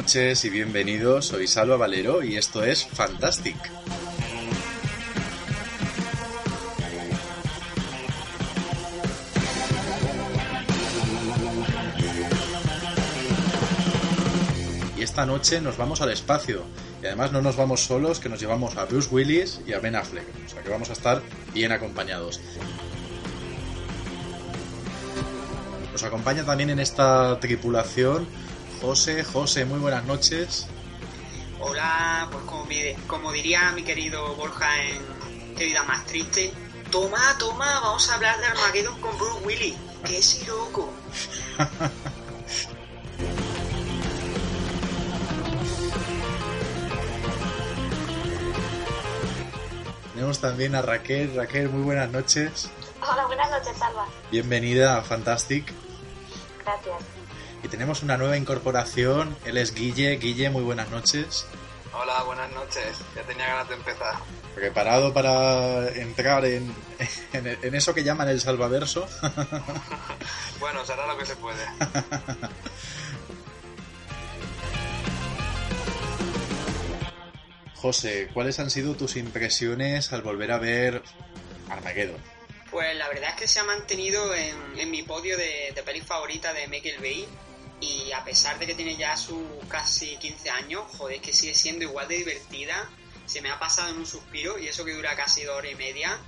Noches y bienvenidos. Soy Salva Valero y esto es Fantastic. Y esta noche nos vamos al espacio. Y además no nos vamos solos, que nos llevamos a Bruce Willis y a Ben Affleck. O sea que vamos a estar bien acompañados. Nos acompaña también en esta tripulación José. José, muy buenas noches. Hola, pues como, diría mi querido Borja en Qué vida más triste, toma, toma, vamos a hablar de Armageddon con Bruce Willis. ¡Qué si loco! Tenemos también a Raquel. Raquel, muy buenas noches. Hola, buenas noches, Salva. Bienvenida a Fantastic. Gracias. Y tenemos una nueva incorporación. Él es Guille. Guille, muy buenas noches. Hola, buenas noches. Ya tenía ganas de empezar. Preparado para entrar en, en, en eso que llaman el salvaverso. Bueno, será lo que se puede. José, ¿cuáles han sido tus impresiones al volver a ver Armageddon? Pues la verdad es que se ha mantenido en, en mi podio de, de peli favorita de Michael Bay. Y a pesar de que tiene ya sus casi 15 años, joder, que sigue siendo igual de divertida. Se me ha pasado en un suspiro y eso que dura casi dos horas y media.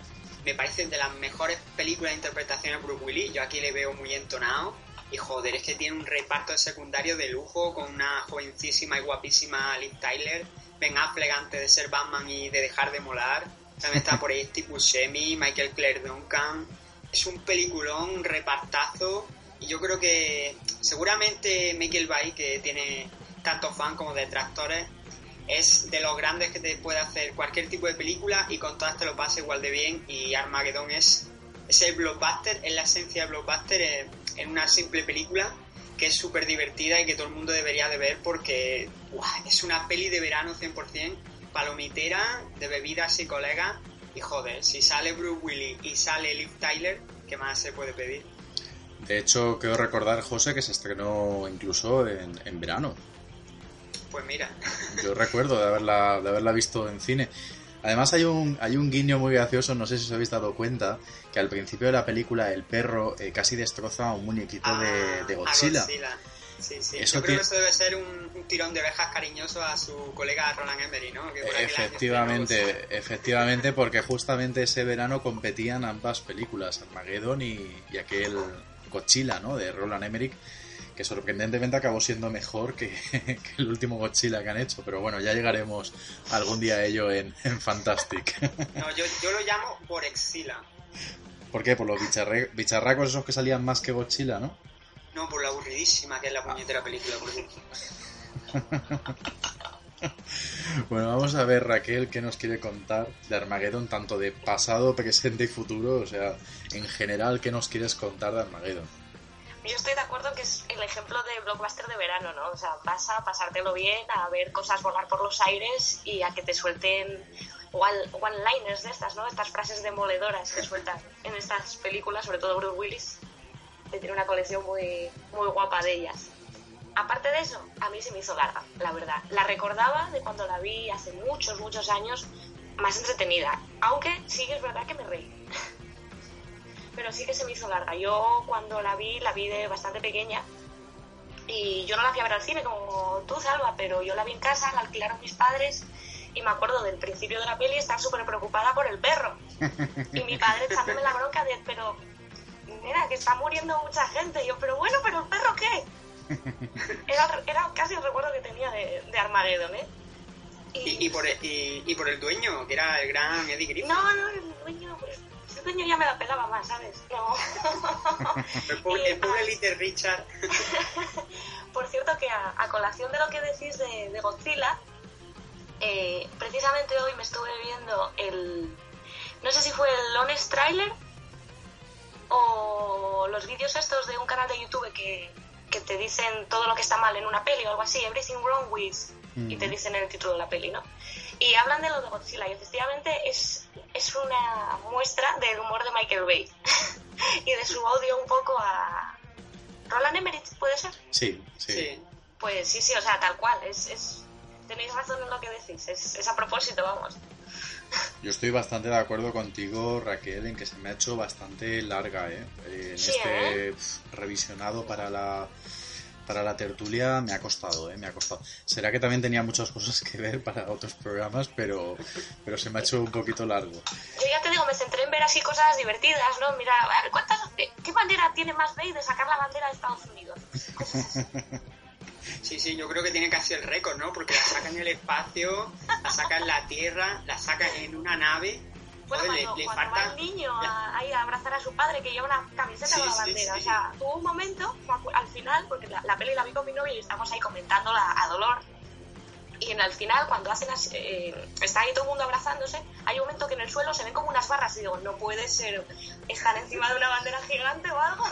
Me parece de las mejores películas de interpretación de Bruce Willis. Yo aquí le veo muy entonado. Y joder, es que tiene un reparto de secundario de lujo con una jovencísima y guapísima Liv Tyler. Ben Affleck antes de ser Batman y de dejar de molar. También está por ahí Steve Buscemi, Michael Clare Duncan. Es un peliculón, un repartazo. Y yo creo que seguramente Michael Bay, que tiene tanto fan como detractores, es de los grandes que te puede hacer cualquier tipo de película y con todas te lo pasa igual de bien. Y Armageddon es, es el blockbuster, es la esencia del blockbuster en una simple película que es súper divertida y que todo el mundo debería de ver porque es una peli de verano 100%, palomitera, de bebidas y colegas. Y joder, si sale Bruce Willis y sale Liv Tyler, ¿qué más se puede pedir? De hecho, quiero recordar, José, que se estrenó incluso en, en verano. Pues mira, Yo recuerdo de haberla, de haberla visto en cine. Además hay un, hay un guiño muy gracioso, no sé si os habéis dado cuenta, que al principio de la película el perro eh, casi destroza a un muñequito de, Ah, de Godzilla. Sí, sí. Eso Yo creo que eso debe ser un, un tirón de orejas cariñoso a su colega Roland Emmerich, ¿no? Que por Efectivamente, efectivamente, porque justamente ese verano competían ambas películas, Armageddon y, y aquel Godzilla, ¿no? De Roland Emmerich, que sorprendentemente acabó siendo mejor que, que el último Godzilla que han hecho, pero bueno, ya llegaremos algún día a ello en, en Fantastic. No, yo, yo lo llamo Borexila. ¿Por qué? Por los bicharre- bicharracos esos que salían más que Godzilla, ¿no? No, por la aburridísima que es la puñetera película. por. Bueno, vamos a ver Raquel qué nos quiere contar de Armageddon, tanto de pasado, presente y futuro, o sea, en general, ¿qué nos quieres contar de Armageddon? Yo estoy de acuerdo que es el ejemplo de blockbuster de verano, ¿no? O sea, vas a pasártelo bien, a ver cosas volar por los aires y a que te suelten one- one-liners de estas, ¿no? Estas frases demoledoras que sueltan en estas películas, sobre todo Bruce Willis, que tiene una colección muy, muy guapa de ellas. Aparte de eso, a mí se me hizo larga, la verdad. La recordaba de cuando la vi hace muchos, muchos años, más entretenida. Aunque sí que es verdad que me reí. Pero sí que se me hizo larga. Yo cuando la vi, la vi de bastante pequeña. Y yo no la fui a ver al cine como tú, Salva, pero yo la vi en casa, la alquilaron mis padres. Y me acuerdo del principio de la peli estar súper preocupada por el perro. Y mi padre echándome la bronca de, pero, mira, que está muriendo mucha gente. Y yo, pero bueno, pero el perro qué? Era, era casi el recuerdo que tenía de, de Armageddon, ¿eh? Y, y, por el, y, y por el dueño, que era el gran Eddie Griffin. No, no, el dueño, pues, el dueño ya me la pelaba más, ¿sabes? No. El pobre, el pobre Little Richard. Por cierto, que a, a colación de lo que decís de, de Godzilla, eh, precisamente hoy me estuve viendo el. No sé si fue el Honest Trailer o los vídeos estos de un canal de YouTube que, que te dicen todo lo que está mal en una peli o algo así, Everything Wrong with, y te dicen el título de la peli, ¿no? Y hablan de lo de Godzilla y efectivamente es, es una muestra del humor de Michael Bay y de su odio un poco a Roland Emmerich, ¿puede ser? Sí, sí. Sí. Pues sí, sí, o sea, tal cual. Es, es... Tenéis razón en lo que decís. Es, es a propósito, vamos. Yo estoy bastante de acuerdo contigo, Raquel, en que se me ha hecho bastante larga, ¿eh? En Sí, este ¿eh? revisionado para la para la tertulia me ha costado, ¿eh? Me ha costado. Será que también tenía muchas cosas que ver para otros programas, pero, pero se me ha hecho un poquito largo. Yo ya te digo, me centré en ver así cosas divertidas, ¿no? Mira, ¿cuántas, qué, qué bandera tiene más Bay de sacar la bandera de Estados Unidos? Sí, sí, yo creo que tiene casi el récord, ¿no? Porque la saca en el espacio, la saca en la Tierra, la saca en una nave. Bueno, Joder, cuando, le, le cuando va falta... el niño a, ahí a abrazar a su padre que lleva una camiseta Sí, con la bandera. sí. O sea, tuvo un momento, al final, porque la, la peli la vi con mi novio y estamos ahí comentándola a dolor. Y en el final, cuando hacen eh, está ahí todo el mundo abrazándose, hay un momento que en el suelo se ven como unas barras y digo, no puede ser, están encima de una bandera gigante o algo.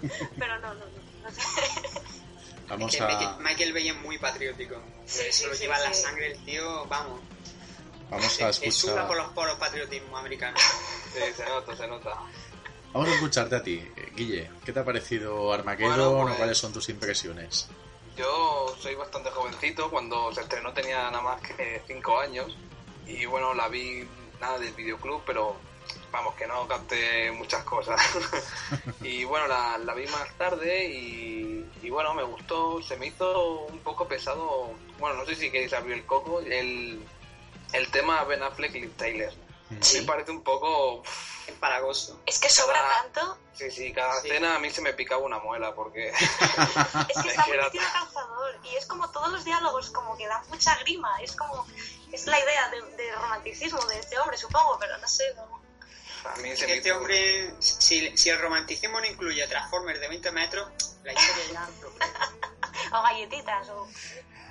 Pero no, no, no. no sé. Vamos que a, Michael, Bay es muy patriótico. Sí, Eso sí, lo sí, lleva la sangre el tío, vamos. vamos a suda por escuchar. los poros patriotismo americano. Sí, se nota, se nota. Vamos a escucharte a ti, eh, Guille. ¿Qué te ha parecido Armageddon Bueno, pues- o cuáles son tus impresiones? Yo soy bastante jovencito, cuando se estrenó tenía nada más que 5 años y bueno, la vi nada del videoclub, pero vamos, que no capté muchas cosas. y bueno, la, la vi más tarde y, y bueno, me gustó, se me hizo un poco pesado, bueno, no sé si queréis abrir el coco, el, el tema Ben Affleck y Liv Tyler. Sí. Me parece un poco... Empalagoso. Es que sobra Cada- tanto, Sí, sí, cada Sí. escena a mí se me picaba una muela porque... es que está muy calzador. Y es como todos los diálogos, como que dan mucha grima. Es como, es la idea de, de romanticismo de este hombre, supongo, pero no sé. no- A mí Es se me este hizo- hombre, si, si el romanticismo no incluye Transformers de 20 metros, la historia ya... O galletitas, o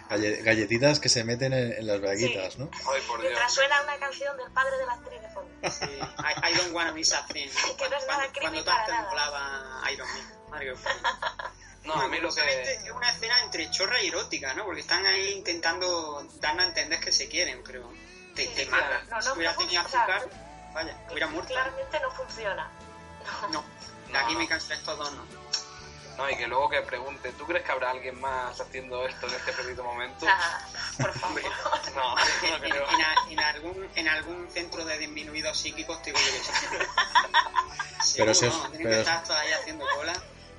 Galle- Galletitas que se meten en, en las braguitas, ¿no? Ay, por Dios. mientras suena una canción del padre de la actriz de fondo. Sí, I, I don't wanna miss a thing. Que no es nada Cuando, cuando molaba Iron Man. Mario. No, a mí lo que... es una escena entre chorra y erótica, ¿no? Porque están ahí intentando darnos a entender que se quieren, pero te, Sí, te sí, mata. no, no, si hubiera no tenido azúcar, vaya, hubiera muerto. Claramente no funciona. No, la No. química entre estos dos no. No, y que luego que pregunte, ¿tú crees que habrá alguien más haciendo esto en este preciso momento? Nada, por favor. No, no En, creo. en a- en algún, en algún centro de disminuidos psíquicos te digo yo que sí. Pero Seguro, si es- ¿no? Tienen pero que es- estar todavía haciendo cola.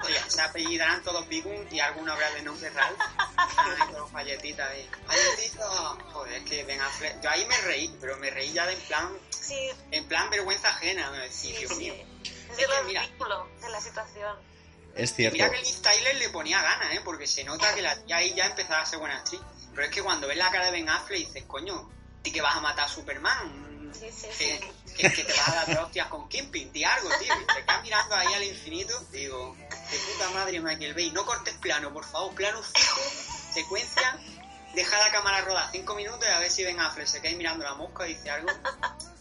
Oye, se apellidarán todos Bigum y alguno habrá de nombre real. Ay, con galletitas ahí. Galletita. Joder, es que Ben Affleck. Yo ahí me reí, pero me reí ya de en plan, Sí, en plan vergüenza ajena. Sí, Dios mío. sí. Es lo ridículo de la situación. Es cierto. mira que Liz Tyler le ponía ganas, ¿eh? Porque se nota que la tía ahí ya empezaba a ser buena actriz. Pero es que cuando ves la cara de Ben Affleck dices, coño, ¿y que vas a matar a Superman? Sí, sí, que, sí. que- que te vas a dar hostias con Kimping, di algo, tío. Y te quedas mirando ahí al infinito, digo, de puta madre Michael Bay, no cortes plano, por favor, plano fijo, secuencia, deja la cámara rodar cinco minutos y a ver si Ben Affleck se queda ahí mirando la mosca y dice algo.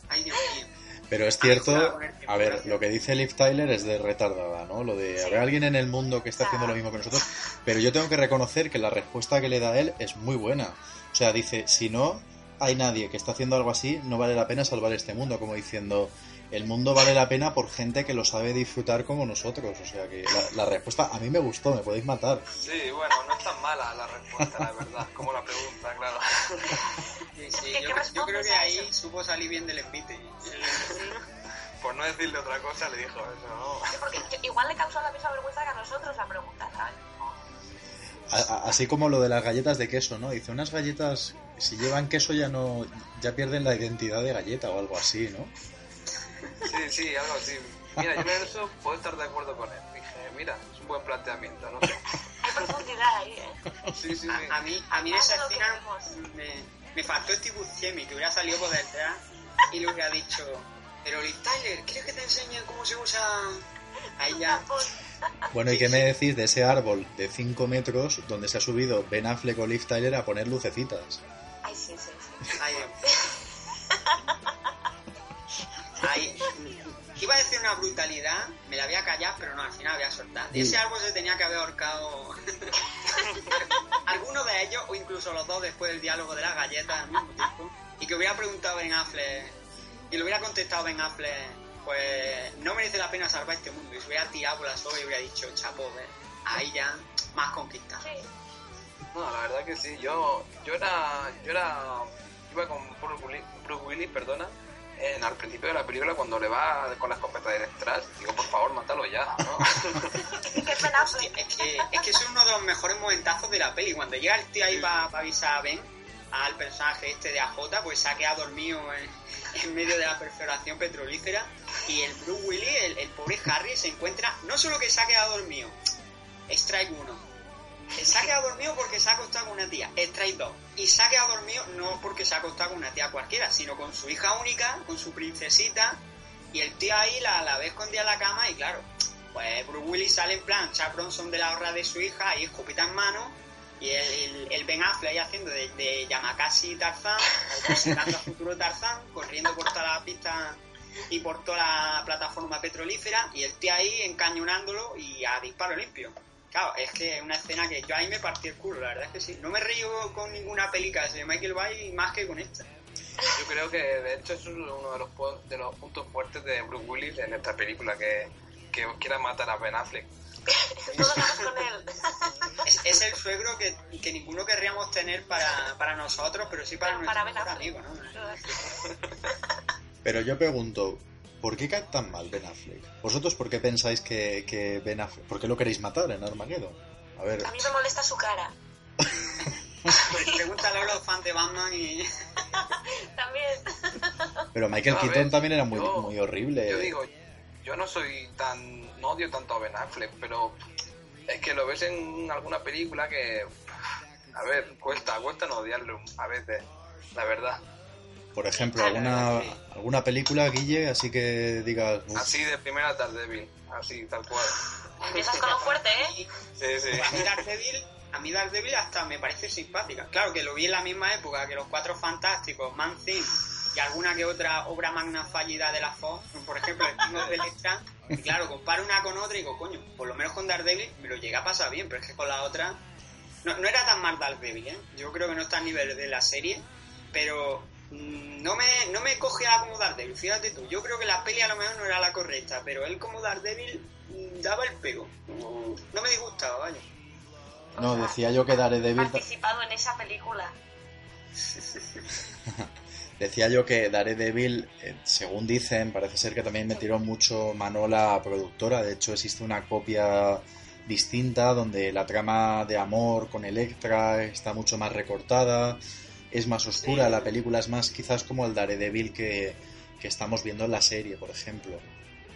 Ay, Dios mío. Pero es Ah, cierto, a ver, lo que dice Liv Tyler es de retardada, ¿no? Lo de haber alguien en el mundo que está haciendo lo mismo que nosotros. Pero yo tengo que reconocer que la respuesta que le da él es muy buena. O sea, dice, si no hay nadie que está haciendo algo así, no vale la pena salvar este mundo. Como diciendo, el mundo vale la pena por gente que lo sabe disfrutar como nosotros. O sea, que la, la respuesta a mí me gustó, me podéis matar. Sí, bueno, no es tan mala la respuesta, la verdad, como la pregunta, claro. Sí, sí, ¿Qué- yo, creo que ahí supo salir bien del envite. Por no decirle otra cosa, le dijo eso, ¿no? Sí, porque igual le causó la misma vergüenza que a nosotros la pregunta, ¿sabes? Así como lo de las galletas de queso, ¿no? Dice, unas galletas, si llevan queso ya no, ya pierden la identidad de galleta o algo así, ¿no? Sí, sí, algo así. Mira, yo en eso puedo estar de acuerdo con él. Dije, mira, es un buen planteamiento, no sé. Hay profundidad ahí, ¿eh? Sí, sí, sí. A, a mí, a mí esa escena me, me faltó Steve Buscemi, que hubiera salido por detrás y le hubiera dicho, pero Liz Tyler, ¿quieres que te enseñe cómo se usa? Ahí ya, Bueno, ¿y qué me decís de ese árbol de 5 metros donde se ha subido Ben Affleck o Liv Tyler a poner lucecitas? Ay. Iba a decir una brutalidad, me la voy a callar, pero no, al final voy a soltar. De ese árbol se tenía que haber ahorcado alguno de ellos, o incluso los dos después del diálogo de las galletas al mismo tiempo. Y que hubiera preguntado Ben Affleck, y le hubiera contestado Ben Affleck, pues no merece la pena salvar este mundo. Y se hubiera tirado por la soga y hubiera dicho, chapo, ¿ves? ahí ya más conquista. Sí. No, la verdad que sí. Yo, yo era, yo era, iba con Bruce Willis, Bruce Willis, perdona, en, al principio de la película cuando le va con la escopeta detrás, digo, por favor, mátalo ya. Es que, es que es uno de los mejores momentazos de la peli. Cuando llega el tío ahí para avisar a Ben, al personaje este de AJ, pues se ha quedado dormido en, en medio de la perforación petrolífera. Y el Bruce Willis, el, el pobre Harry, se encuentra, no solo que se ha quedado dormido, strike 1. Se ha quedado dormido porque se ha acostado con una tía, strike 2. Y se ha quedado dormido no porque se ha acostado con una tía cualquiera, sino con su hija única, con su princesita. Y el tío ahí la, la ve escondida en la cama y claro, pues Bruce Willis sale en plan Chuck Bronson de la horra de su hija, ahí escopeta en mano, y el, el, Ben Affleck ahí haciendo de, de Yamakasi Tarzán, presentando a futuro Tarzán, corriendo por toda la pista y por toda la plataforma petrolífera, y el tío ahí encañonándolo y a disparo limpio. Claro, es que es una escena que yo ahí me partí el culo, la verdad es que sí. No me río con ninguna película de Michael Bay más que con esta. Yo creo que de hecho es uno de los, de los puntos fuertes de Bruce Willis en esta película, que, que quiera matar a Ben Affleck. Con él. Es, es el suegro que, que ninguno querríamos tener para, para nosotros, pero sí para Pero para nuestro Ben mejor Affleck. amigo, ¿no? Pero yo pregunto, ¿por qué cae tan mal Ben Affleck? ¿Vosotros por qué pensáis que, que Ben Affleck... ¿Por qué lo queréis matar en Armageddon? A ver, A mí me molesta su cara. Pregúntale a los fans de Batman y... También. pero Michael Keaton ver, también era muy, yo- muy horrible. Yo digo, yo no soy tan. No odio tanto a Ben Affleck, pero es que lo ves en alguna película que. A ver, cuesta, cuesta no odiarlo a veces, la verdad. Por ejemplo, Ah, alguna, sí. alguna película, Guille, así que digas... "Uf, Así de primera Daredevil, así, tal cual. Empiezas con lo fuerte, ¿eh? Sí, sí. A mí Daredevil, a mí Daredevil hasta me parece simpática. Claro que lo vi en la misma época que los Cuatro Fantásticos, Man Thing y alguna que otra obra magna fallida de la Fox, por ejemplo el King of Electra. Y claro, comparo una con otra y digo, coño, por lo menos con Daredevil me lo llega a pasar bien, pero es que con la otra no, no era tan mal Daredevil, ¿eh? Yo creo que no está a nivel de la serie, pero no me, no me coge a como Daredevil, fíjate tú. Yo creo que la peli a lo mejor no era la correcta, pero él como Daredevil mm, daba el pego. No, me disgustaba, vaya. No, decía yo que Daredevil... participado en esa película. Decía yo que Daredevil, eh, según dicen, parece ser que también metieron mucho mano la productora. De hecho, existe una copia distinta donde la trama de amor con Electra está mucho más recortada, es más oscura. Sí. La película es más quizás como el Daredevil que, que estamos viendo en la serie, por ejemplo.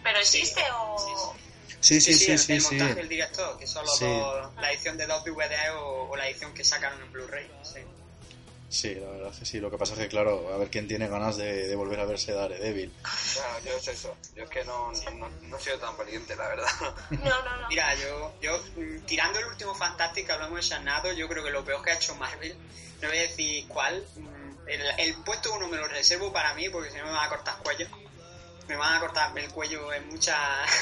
¿Pero existe o...? Sí, sí, sí, el- sí, el sí. montaje del director, que son los Sí. dos- la edición de dos DVD o, o la edición que sacaron en Blu-ray. Sí. Sí, la verdad es que sí. Lo que pasa es que, claro, a ver quién tiene ganas de, de volver a verse Daredevil. Claro, yo es eso. Yo es que no, no, no he sido tan valiente, la verdad. No, no, no. Mira, yo, yo mm, tirando el último Fantastic que hablamos de Sharnado, yo creo que lo peor que ha hecho Marvel, no voy a decir cuál, mm, el, el puesto uno me lo reservo para mí porque si no me van a cortar cuello. Me van a cortar el cuello en muchas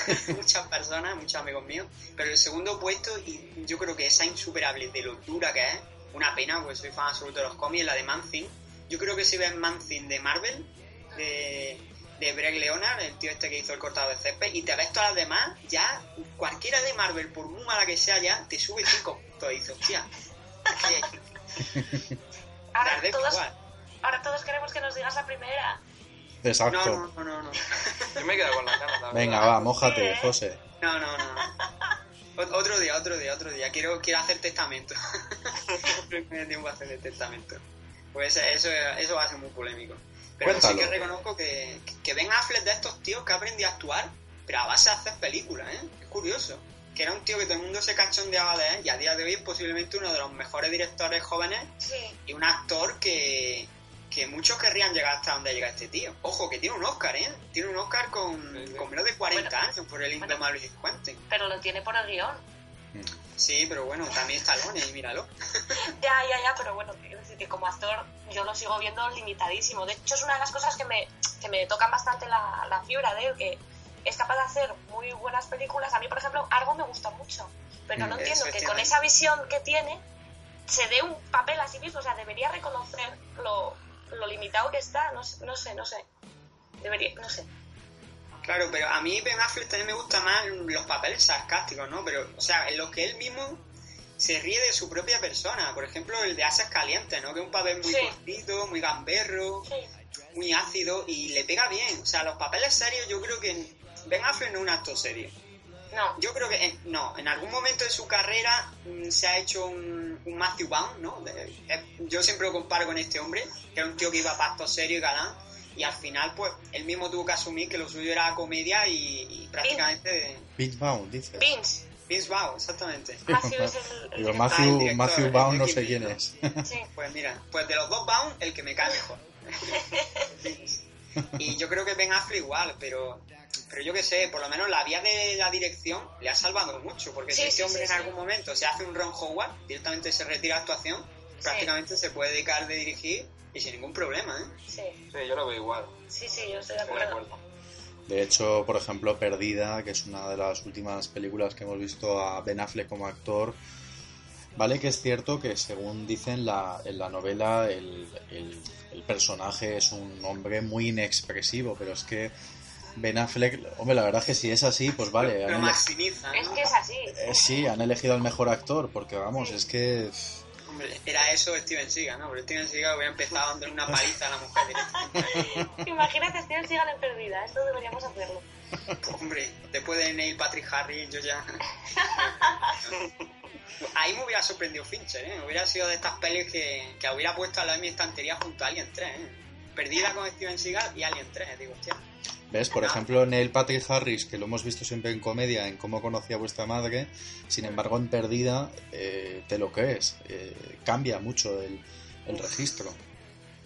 muchas personas, muchos amigos míos. Pero el segundo puesto, y yo creo que esa insuperable de lo dura que es, una pena, porque soy fan absoluto de los cómics, la de Man Thing. Yo creo que si ves Man Thing de Marvel, de, de Greg Leonard, el tío este que hizo el cortado de césped, y te ves todas las demás, ya cualquiera de Marvel, por muy mala que sea, ya te sube cinco puntos. Y dices, hostia, Ahora todos, igual. ahora todos queremos que nos digas la primera. Exacto. No, no, no, no, no. Yo me he quedado con la cara, Venga, va, mójate, José. No, no, no. Ot- Otro día, otro día, otro día. Quiero, quiero hacer testamento. No me tiempo a hacer el testamento. Pues eso, eso va a ser muy polémico. Pero sí que reconozco que, que Ben Affleck de estos tíos que ha aprendido a actuar, pero a base de hacer películas, ¿eh? Es curioso. Que era un tío que todo el mundo se cachondeaba de él y a día de hoy es posiblemente uno de los mejores directores jóvenes Sí. y un actor que, que muchos querrían llegar hasta donde llega este tío. Ojo, que tiene un Oscar, ¿eh? Tiene un Oscar con, con menos de 40 Bueno, años por el bueno. indomable Quentin. Pero lo tiene por el guion. Sí, pero bueno, también está Lone y míralo. Ya, ya, ya, pero bueno, quiero decir que como actor yo lo sigo viendo limitadísimo. De hecho, es una de las cosas que me, que me tocan bastante la, la fibra de él, que es capaz de hacer muy buenas películas. A mí, por ejemplo, algo me gusta mucho, pero no Mm, entiendo que con esa visión que tiene se dé un papel a sí mismo. O sea, debería reconocer lo, lo limitado que está. No, sé- no sé, no sé. Debería, no sé. Claro, pero a mí Ben Affleck también me gusta más los papeles sarcásticos, ¿no? Pero, o sea, en los que él mismo se ríe de su propia persona. Por ejemplo, el de Asas Calientes, ¿no? Que es un papel muy Sí. cortito, muy gamberro, Sí. muy ácido y le pega bien. O sea, los papeles serios yo creo que Ben Affleck no es un actor serio. No. Yo creo que en- no, en algún momento de su carrera mm, se ha hecho un, un Matthew Vaughn, ¿no? De- eh, yo siempre lo comparo con este hombre, que era un tío que iba para actor serio y galán, y al final, pues, él mismo tuvo que asumir que lo suyo era comedia y, y prácticamente... Vince Vaughn, dice. Vince. Vince Vaughn, exactamente. Matthew es el, Matthew, director, Matthew el Vaughn no sé quién es. Sí. Pues mira, pues de los dos Vaughn, el que me cae mejor. y yo creo que Ben Affleck igual, pero pero yo qué sé, por lo menos la vía de la dirección le ha salvado mucho, porque si Sí, este sí, hombre sí, en sí. algún momento se hace un Ron Howard, directamente se retira de actuación, prácticamente se puede dedicar de dirigir y sin ningún problema, ¿eh? Sí, Sí, yo lo veo igual. sí, sí, yo estoy de Estoy de acuerdo. acuerdo. De hecho, por ejemplo, Perdida, que es una de las últimas películas que hemos visto a Ben Affleck como actor, vale que es cierto que según dicen la, en la novela el, el- el personaje es un hombre muy inexpresivo, pero es que Ben Affleck, hombre, la verdad es que si es así, pues vale, Lo ele- maximiza, Es ¿no? que es así. eh, sí, han elegido al mejor actor, porque vamos, es que... Hombre, era eso Steven Seagal, ¿no? Pero Steven Seagal hubiera empezado dándole una paliza a la mujer. Imagínate Steven Seagal en perdida, esto deberíamos hacerlo. Hombre, después de Neil Patrick Harris, yo ya. Ahí me hubiera sorprendido Fincher, ¿eh? Hubiera sido de estas pelis que, que hubiera puesto al lado de mi estantería junto a Alien 3, ¿eh? Perdida con Steven Seagal y Alien 3, digo, hostia. ¿Ves? Por ejemplo, Neil Patrick Harris, que lo hemos visto siempre en comedia, en cómo conocía a vuestra madre, sin embargo, en Perdida, eh, te lo crees. eh, cambia mucho el, el registro.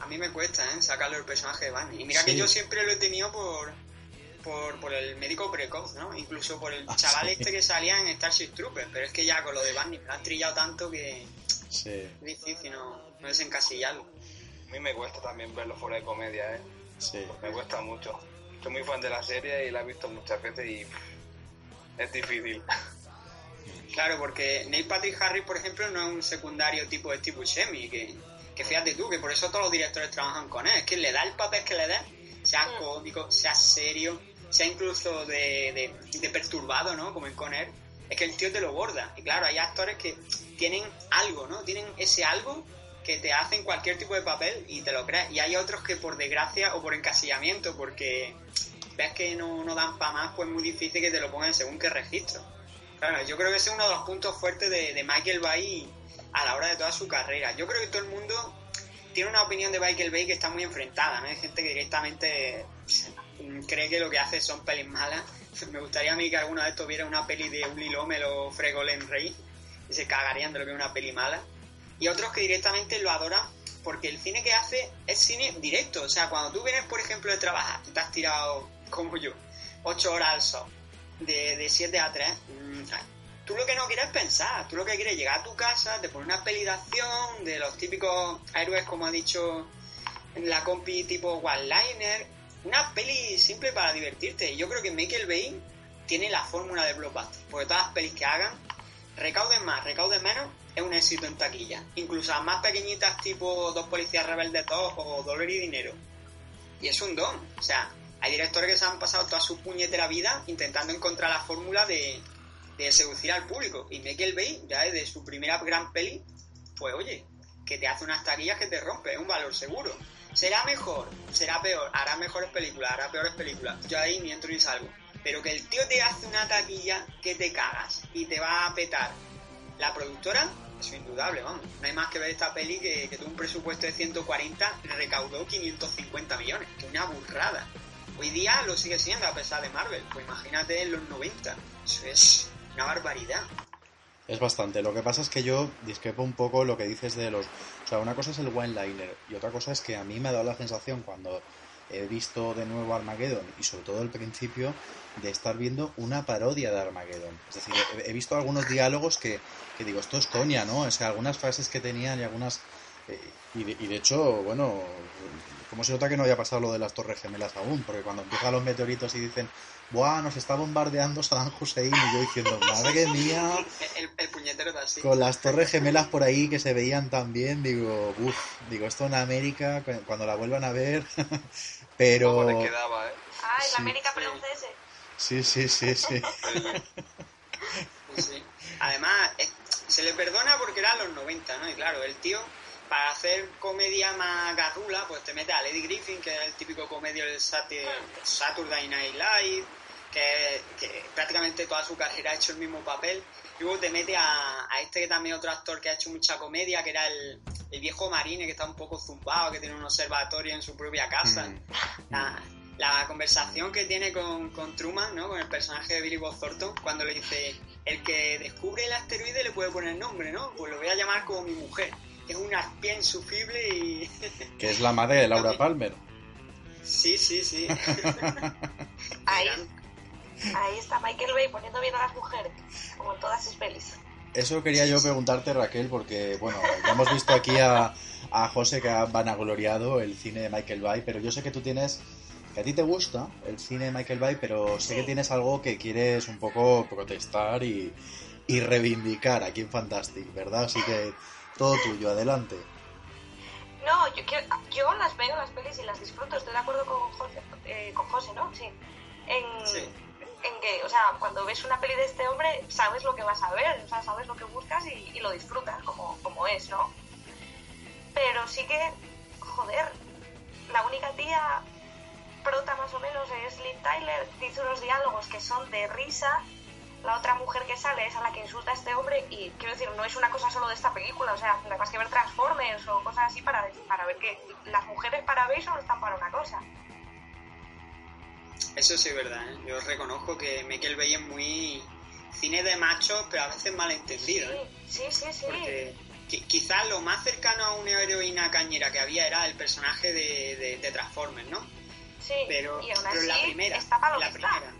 A mí me cuesta, ¿eh? Sacarlo del personaje de Barney. Y mira Sí. que yo siempre lo he tenido por, por, por el médico precoz, ¿no? Incluso por el Ah, chaval sí. este que salía en Starship Troopers. Pero es que ya con lo de Barney me lo han trillado tanto que Sí. es difícil no, no desencasillarlo. A mí me cuesta también verlo fuera de comedia, ¿eh? Sí. Me cuesta mucho. Soy muy fan de la serie y la he visto muchas veces y es difícil. Claro, porque Neil Patrick Harris, por ejemplo, no es un secundario tipo de Steve Buscemi, que, que fíjate tú, que por eso todos los directores trabajan con él. Es que le da el papel que le da, sea cómico, sea serio, sea incluso de, de, de perturbado, ¿no? Como en Conner. Es que el tío te lo borda. Y claro, hay actores que tienen algo, ¿no? Tienen ese algo que te hacen cualquier tipo de papel y te lo crees. Y hay otros que por desgracia o por encasillamiento, porque ves que no, no dan para más, pues es muy difícil que te lo pongan según qué registro. Claro, yo creo que ese es uno de los puntos fuertes de, de Michael Bay a la hora de toda su carrera. Yo creo que todo el mundo tiene una opinión de Michael Bay que está muy enfrentada, ¿no? Hay gente que directamente mm, cree que lo que hace son pelis malas. Me gustaría a mí que alguno de estos viera una peli de Uli Lommel o Fregolén Rey y se cagarían de lo que es una peli mala. Y otros que directamente lo adoran porque el cine que hace es cine directo. O sea, cuando tú vienes, por ejemplo, de trabajar, te has tirado, como yo, 8 horas al sol, de, de 7 a 3, mm, tú lo que no quieres es pensar, tú lo que quieres es llegar a tu casa, te pones una peli de acción, de los típicos héroes, como ha dicho la compi tipo one-liner, una peli simple para divertirte. Y yo creo que Michael Bay tiene la fórmula de blockbuster, porque todas las pelis que hagan, recauden más, recauden menos, es un éxito en taquilla. Incluso las más pequeñitas tipo Dos Policías Rebeldes 2 o Dolor y Dinero. Y es un don. O sea, hay directores que se han pasado toda su puñetera vida intentando encontrar la fórmula de, de seducir al público. Y Michael Bay, ya desde su primera gran peli, pues oye, que te hace unas taquillas que te rompe, es un valor seguro. ¿Será mejor? ¿Será peor? ¿Hará mejores películas? ¿Hará peores películas? Yo ahí ni entro ni salgo. Pero que el tío te hace una taquilla que te cagas y te va a petar la productora, eso es indudable, vamos. No hay más que ver esta peli que, tuvo un presupuesto de 140, recaudó 550 millones, que una burrada. Hoy día lo sigue siendo a pesar de Marvel, pues imagínate en los 90. Eso es una barbaridad. Es bastante. Lo que pasa es que yo discrepo un poco lo que dices de los... O sea, una cosa es el one-liner y otra cosa es que a mí me ha dado la sensación cuando he visto de nuevo Armageddon y sobre todo el principio de estar viendo una parodia de Armageddon. Es decir, he, visto algunos diálogos que, que digo, esto es coña, ¿no? O sea, algunas frases que tenían y algunas... eh, y, de, y de hecho, bueno, ¿cómo se nota que no había pasado lo de las torres gemelas aún? Porque cuando empiezan los meteoritos y dicen, ¡buah, nos está bombardeando Saddam Hussein! Y yo diciendo, ¡madre mía! El, el puñetero de así. Con las torres gemelas por ahí que se veían también, digo, uff, digo, esto en América, cu- cuando la vuelvan a ver, pero... ¿Cómo les quedaba, eh? Ah, en Sí. la América Sí. francesa. Sí, sí, sí, sí. Sí, sí. Además, es- se le perdona porque eran los 90, ¿no? Y claro, el tío, para hacer comedia más garrula, pues te mete a Lady Griffin, que es el típico comedio del Saturday Night Live, que, que prácticamente toda su carrera ha hecho el mismo papel. Y luego te mete a, a este que también otro actor que ha hecho mucha comedia, que era el, el viejo marine que está un poco zumbado, que tiene un observatorio en su propia casa. Mm. La, la conversación que tiene con, con Truman, ¿no? Con el personaje de Billy Bob Thornton, cuando le dice, el que descubre el asteroide le puede poner nombre, ¿no? Pues lo voy a llamar como mi mujer. Es una espía insufrible y... Que es la madre de Laura Palmer. sí, sí, sí. Ahí, ahí está Michael Bay poniendo bien a las mujeres, como en todas sus pelis. Eso quería yo preguntarte, Raquel, porque, bueno, ya hemos visto aquí a, a José que ha vanagloriado el cine de Michael Bay, pero yo sé que tú tienes, que a ti te gusta el cine de Michael Bay, pero sé que tienes algo que quieres un poco protestar y, y reivindicar aquí en Fantastic, ¿verdad? Así que todo tuyo, adelante. No, yo, quiero- yo las veo las pelis y las disfruto, estoy de acuerdo con José, eh, con José ¿no? Sí. En, Sí. En que, o sea, cuando ves una peli de este hombre, sabes lo que vas a ver, o sea, sabes lo que buscas y, y lo disfrutas como, como es, ¿no? Pero sí que, joder, la única tía prota más o menos es Liv Tyler, dice unos diálogos que son de risa, la otra mujer que sale es a la que insulta a este hombre y quiero decir, no es una cosa solo de esta película, o sea, tendrás que ver Transformers o cosas así para, para ver que las mujeres para solo están para una cosa. Eso sí es verdad, ¿eh? Yo reconozco que Michael Bay es muy cine de machos, pero a veces malentendido, ¿eh? Sí, sí, sí, sí. Porque qui- quizás lo más cercano a una heroína cañera que había era el personaje de, de, de Transformers, ¿no? sí. Pero, y aún pero en la primera, está para lo en la que está. primera.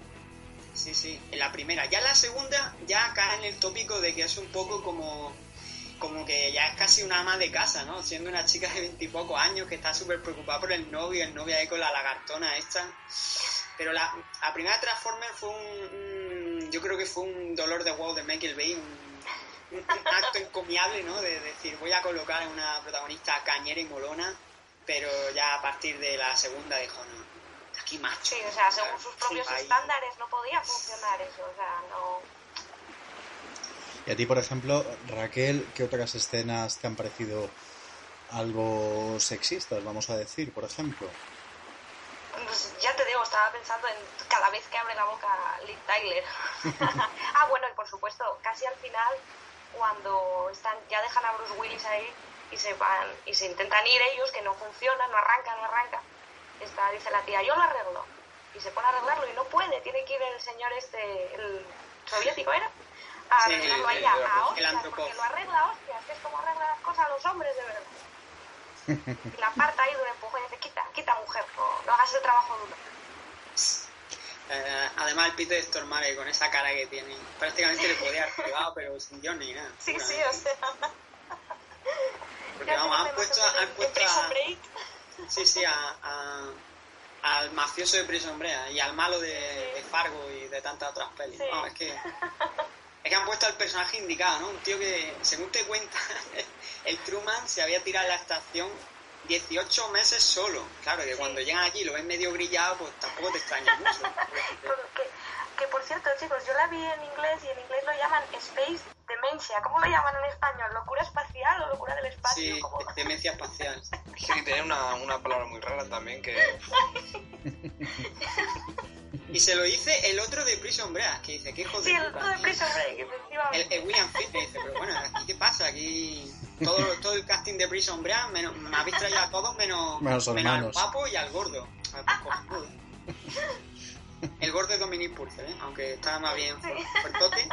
Sí, sí, en la primera. Ya en la segunda ya cae en el tópico de que es un poco como como que ya es casi una ama de casa, ¿no? Siendo una chica de veintipocos años que está súper preocupada por el novio, el novio ahí con la lagartona esta. Pero la, la primera Transformer fue un, un- Yo creo que fue un dolor de huevo de Michael Bay, un, un- un acto encomiable, ¿no? De decir, voy a colocar a una protagonista cañera y molona, pero ya a partir de la segunda dijo, no, aquí macho. Sí, o sea, según sus propios Ahí. estándares no podía funcionar eso, o sea, no... Y a ti, por ejemplo, Raquel, ¿qué otras escenas te han parecido algo sexistas, vamos a decir, por ejemplo? Pues ya te digo, estaba pensando en cada vez que abre la boca Liv Tyler. ah, bueno, y por supuesto, casi al final, cuando están, ya dejan a Bruce Willis ahí y se van y se intentan ir ellos, que no funciona, no arranca, no arranca. Está, dice la tía, yo lo arreglo. Y se pone a arreglarlo y no puede, tiene que ir el señor este, el soviético era, a Sí, arreglarlo el- a hostias, porque lo arregla hostias, que es como arreglan las cosas a los hombres de verdad. Y la aparta ahí de un empujón y dice, quita, quita mujer, no, no hagas el trabajo duro. Eh, además, el Peter Stormare con esa cara que tiene, prácticamente le podía haber pegado, pero sin Dios ni nada. Sí, sí, o sea. Porque vamos, han puesto, han puesto a, sí, sí, a, a- al mafioso de Prison Break y al malo de, de Fargo y de tantas otras pelis. Sí. No, es que es que han puesto al personaje indicado, ¿no? Un tío que, según te cuenta, el Truman se había tirado en la estación 18 meses solo. Claro, que Sí. cuando llegan aquí y lo ven medio grillado, pues tampoco te extraña mucho. Que, que por cierto, chicos, yo la vi en inglés y en inglés lo llaman Space Dementia. ¿Cómo lo llaman en español? ¿Locura espacial o locura del espacio? Sí, demencia espacial. Es que tiene una, una palabra muy rara también que... Y se lo dice el otro de Prison Break, que dice, ¿qué hijo de Sí, el otro de tío?". Prison Break, efectivamente. el, el William Fitz dice, pero bueno, ¿aquí qué pasa? Aquí todo, todo el casting de Prison Break, menos, me habéis traído a todos menos, Menos al guapo y al gordo. El gordo es Dominic Purcell, ¿eh? aunque está más bien fu- fuertote.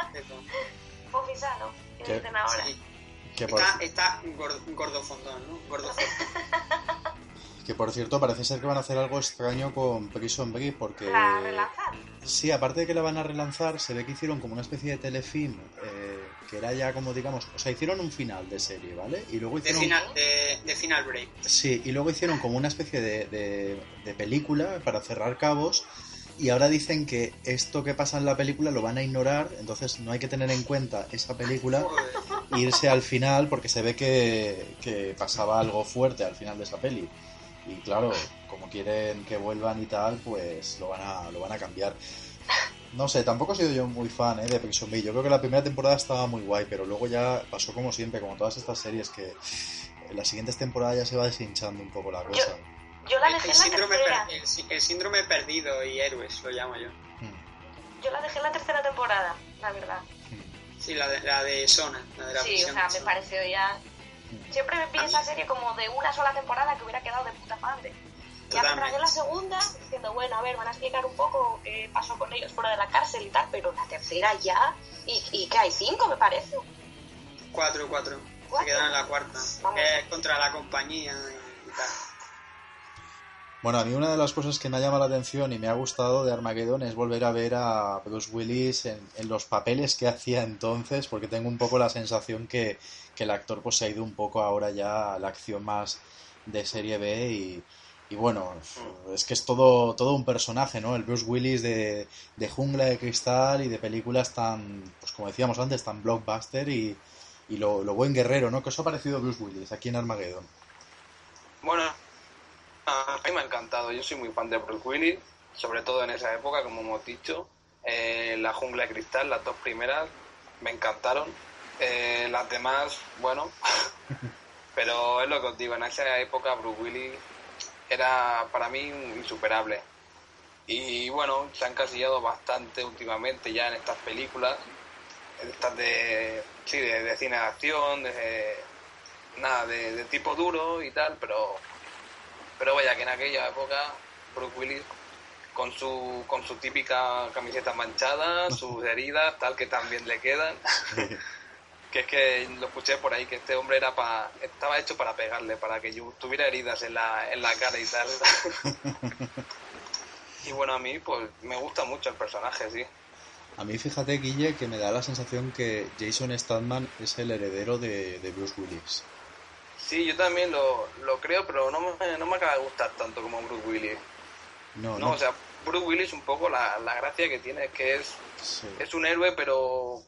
que dicen ahora. sí. Que por, Está, está gordo, gordo fondón, ¿no? Gordo fondón. que por cierto, parece ser que van a hacer algo extraño con Prison Break, porque... La relanzar. Sí, aparte de que la van a relanzar, se ve que hicieron como una especie de telefilm, eh, que era ya como digamos, o sea, hicieron un final de serie, ¿vale? Y luego De hicieron... final, de, de final break. Sí, y luego hicieron como una especie de, de- de película para cerrar cabos y ahora dicen que esto que pasa en la película lo van a ignorar, entonces no hay que tener en cuenta esa película e irse al final porque se ve que, que pasaba algo fuerte al final de esa peli. Y claro, como quieren que vuelvan y tal, pues lo van a, lo van a cambiar. No sé, tampoco he sido yo muy fan ¿eh? de Prison Break. Yo creo que la primera temporada estaba muy guay, pero luego ya pasó como siempre, como todas estas series, que en las siguientes temporadas ya se va deshinchando un poco la cosa. Yo la El, dejé el en la síndrome tercera. per- el sí- el síndrome perdido y héroes, lo llamo yo. Mm. Yo la dejé en la tercera temporada, la verdad. Sí, la de, la de Sona, la de la Sí, o sea, me pareció ya... Siempre me vi esa serie como de una sola temporada que hubiera quedado de puta madre. Ya me Totalmente. tragué la segunda diciendo, bueno, a ver, van a explicar un poco qué pasó con ellos fuera de la cárcel y tal, pero la tercera ya... ¿Y, y que hay cinco, me parece? Cuatro, cuatro. Se quedan en la cuarta. Es contra la compañía y, y tal. Bueno, a mí una de las cosas que me ha llamado la atención y me ha gustado de Armageddon es volver a ver a Bruce Willis en, en los papeles que hacía entonces, porque tengo un poco la sensación que, que el actor pues se ha ido un poco ahora ya a la acción más de serie B y, y bueno, es que es todo, todo un personaje, ¿no? El Bruce Willis de, de Jungla de Cristal y de películas tan, pues como decíamos antes, tan blockbuster y, y lo, lo buen guerrero, ¿no? ¿Qué os ha parecido Bruce Willis aquí en Armageddon? Bueno, a mí me ha encantado. Yo soy muy fan de Bruce Willis, sobre todo en esa época, como hemos dicho. Eh, la jungla de cristal, las dos primeras, me encantaron. Eh, las demás, bueno, pero es lo que os digo, en esa época Bruce Willis era para mí insuperable. Y bueno, se han casillado bastante últimamente ya en estas películas, en estas de, sí, de, de cine de acción, de, nada, de, de tipo duro y tal, pero pero vaya que en aquella época Bruce Willis con su con su típica camiseta manchada, sus heridas, tal que también le quedan. que es que lo escuché por ahí que este hombre era para estaba hecho para pegarle, para que yo tuviera heridas en la en la cara y tal. y bueno, a mí pues me gusta mucho el personaje, sí. A mí fíjate, Guille, que me da la sensación que Jason Statham es el heredero de, de Bruce Willis. Sí, yo también lo, lo creo, pero no me, no me acaba de gustar tanto como Bruce Willis. No, No, no. o sea, Bruce Willis un poco la, la gracia que tiene es que es sí. es un héroe, pero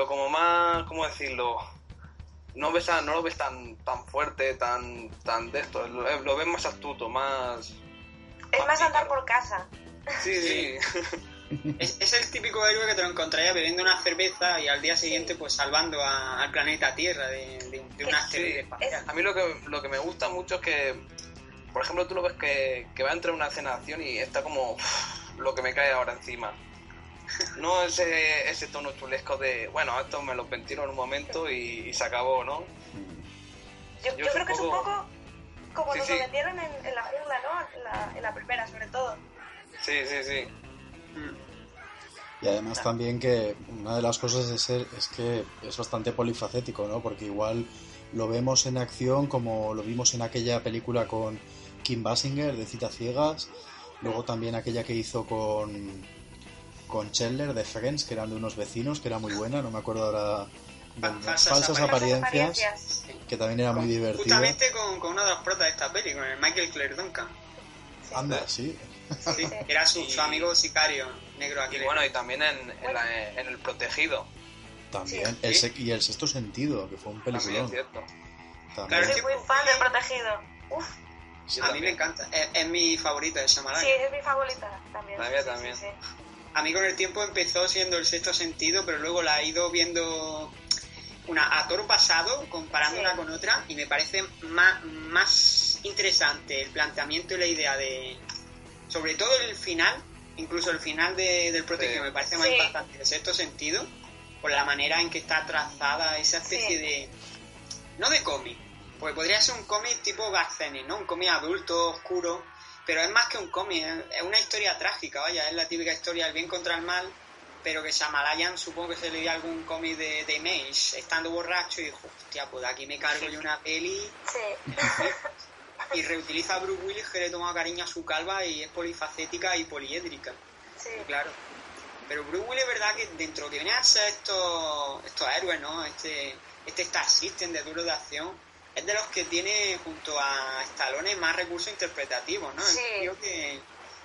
pero como más, ¿cómo decirlo? No ves a- no lo ves tan tan fuerte, tan tan de esto, lo, lo ves más astuto, más Es más andar por casa. sí, sí. Es, es el típico héroe que te lo encontraría bebiendo una cerveza y al día siguiente pues salvando a- al planeta Tierra de, de, de una Sí, asteroide espacial. A mí lo que lo que me gusta mucho es que por ejemplo, tú lo ves que, que va a entrar en una escena de acción y está como "Uf, lo que me cae ahora encima. No ese, ese tono chulesco de, bueno, esto me lo ventilo en un momento y, y se acabó, ¿no? Yo, Yo yo es creo que es un poco- como Sí, nos sí. lo vendieron en, en la jungla, ¿no? En la, en la primera, sobre todo. Sí, sí, sí. Mm. Y además también que una de las cosas es, ser- es que es bastante polifacético, ¿no? Porque igual lo vemos en acción como lo vimos en aquella película con Kim Basinger de Citas Ciegas, luego también aquella que hizo con, con Chandler de Friends, que eran de unos vecinos, que era muy buena, no me acuerdo ahora del- Falsas falsas apariencias. apariencias, apariencias. que también era muy Con- divertida. Justamente con, con uno de los protas de esta peli, con el Michael Clare Duncan. Anda, sí. Sí, era su, su amigo sicario negro aquí. Y bueno, y también en, en, la- en El Protegido. También. Sí. El y el sexto sentido, que fue un También es peliculón. cierto. También. Claro, Soy muy fan del protegido. Uf, a mí también. me encanta. Es, es mi favorita de Shyamalan. sí, es mi favorita también. La mía Sí, sí, también. A mí con el tiempo empezó siendo el sexto sentido, pero luego la he ido viendo una a toro pasado, comparándola Sí. con otra, y me parece más, más interesante el planteamiento y la idea de. Sobre todo el final, incluso el final de- del protegido, Sí. me parece más Sí. impactante el sexto sentido, por la manera en que está trazada esa especie Sí. de. No de cómic, porque podría ser un cómic tipo Garcenis, ¿no? Un cómic adulto, oscuro, pero es más que un cómic, es una historia trágica, vaya, es la típica historia del bien contra el mal, pero que Shyamalan supongo que se leía algún cómic de, de Image, estando borracho y dijo, hostia, pues de aquí me cargo yo una peli Sí. y reutiliza a Bruce Willis que le toma cariño a su calva y es polifacética y poliédrica, sí. claro. Pero Bruce Willis es verdad que dentro de que vienen a ser estos, estos héroes, ¿no? Este, este Star System de duro de acción, es de los que tiene junto a Stallone más recursos interpretativos, ¿no? Es Sí. un tío que,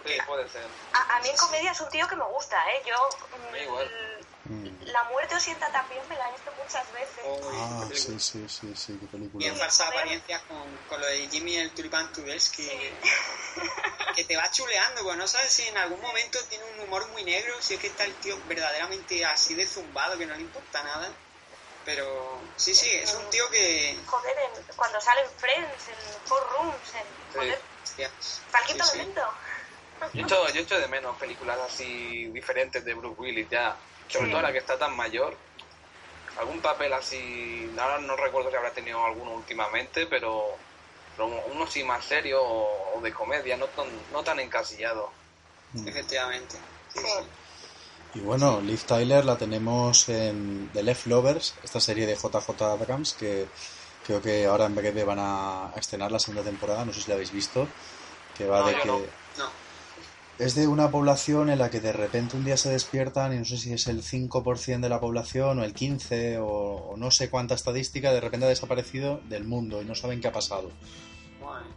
Sí, puede ser. A, a mí en comedia es un tío que me gusta, ¿eh? Yo igual. Mm. La muerte os sienta también, me la he visto muchas veces. Oh, ah, sí, sí, sí, sí, qué película. Bien falsa apariencia con, con, lo de Jimmy el Tulipán Tudelsky, que, te va chuleando, pues no sabes si en algún momento tiene un humor muy negro, si es que está el tío verdaderamente así de zumbado que no le importa nada. Pero sí, sí, es un tío que... Joder, cuando salen Friends, en Four Rooms, en... Joder, sí. Yo echo, yo echo de menos películas así diferentes de Bruce Willis ya sobre todo ahora que está tan mayor, algún papel así, ahora no recuerdo si habrá tenido alguno últimamente, pero, uno sí más serio o, de comedia, no tan, no tan encasillado. Mm. Efectivamente. Y bueno, Liv Tyler la tenemos en The Left Lovers, esta serie de JJ Abrams, que creo que ahora en breve van a estrenar la segunda temporada, no sé si la habéis visto, que va de que... no es de una población en la que de repente un día se despiertan y no sé si es el 5% de la población o el 15% o, no sé cuánta estadística, de repente ha desaparecido del mundo y no saben qué ha pasado.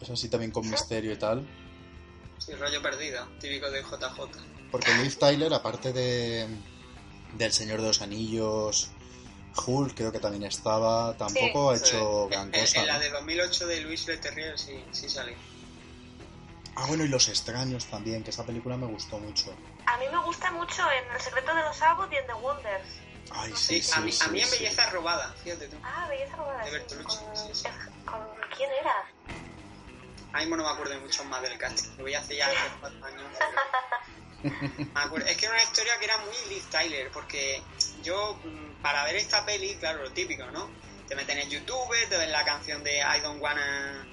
Es así también con misterio y tal. Sí, rollo perdido, típico de JJ. Porque Liv Tyler, aparte de del Señor de los Anillos, Hulk creo que también estaba, tampoco ha hecho gran cosa. En, la de 2008 de Luis Leterrier sí, sí salió. Ah, bueno, y Los Extraños también, que esa película me gustó mucho. A mí me gusta mucho en El secreto de los Abbott y en The Wonders. Ay, sí, sí, a, mí, a mí en Belleza Robada, fíjate tú. Ah, Belleza Robada. De Bertolucci. Con, con, quién era? Ahora mismo no me acuerdo mucho más del casting, lo voy a hacer ya hace cuatro años. es que era una historia que era muy Liv Tyler, porque yo, mm, para ver esta peli, claro, lo típico, ¿no? Te meten en YouTube, te ven la canción de I Don't Wanna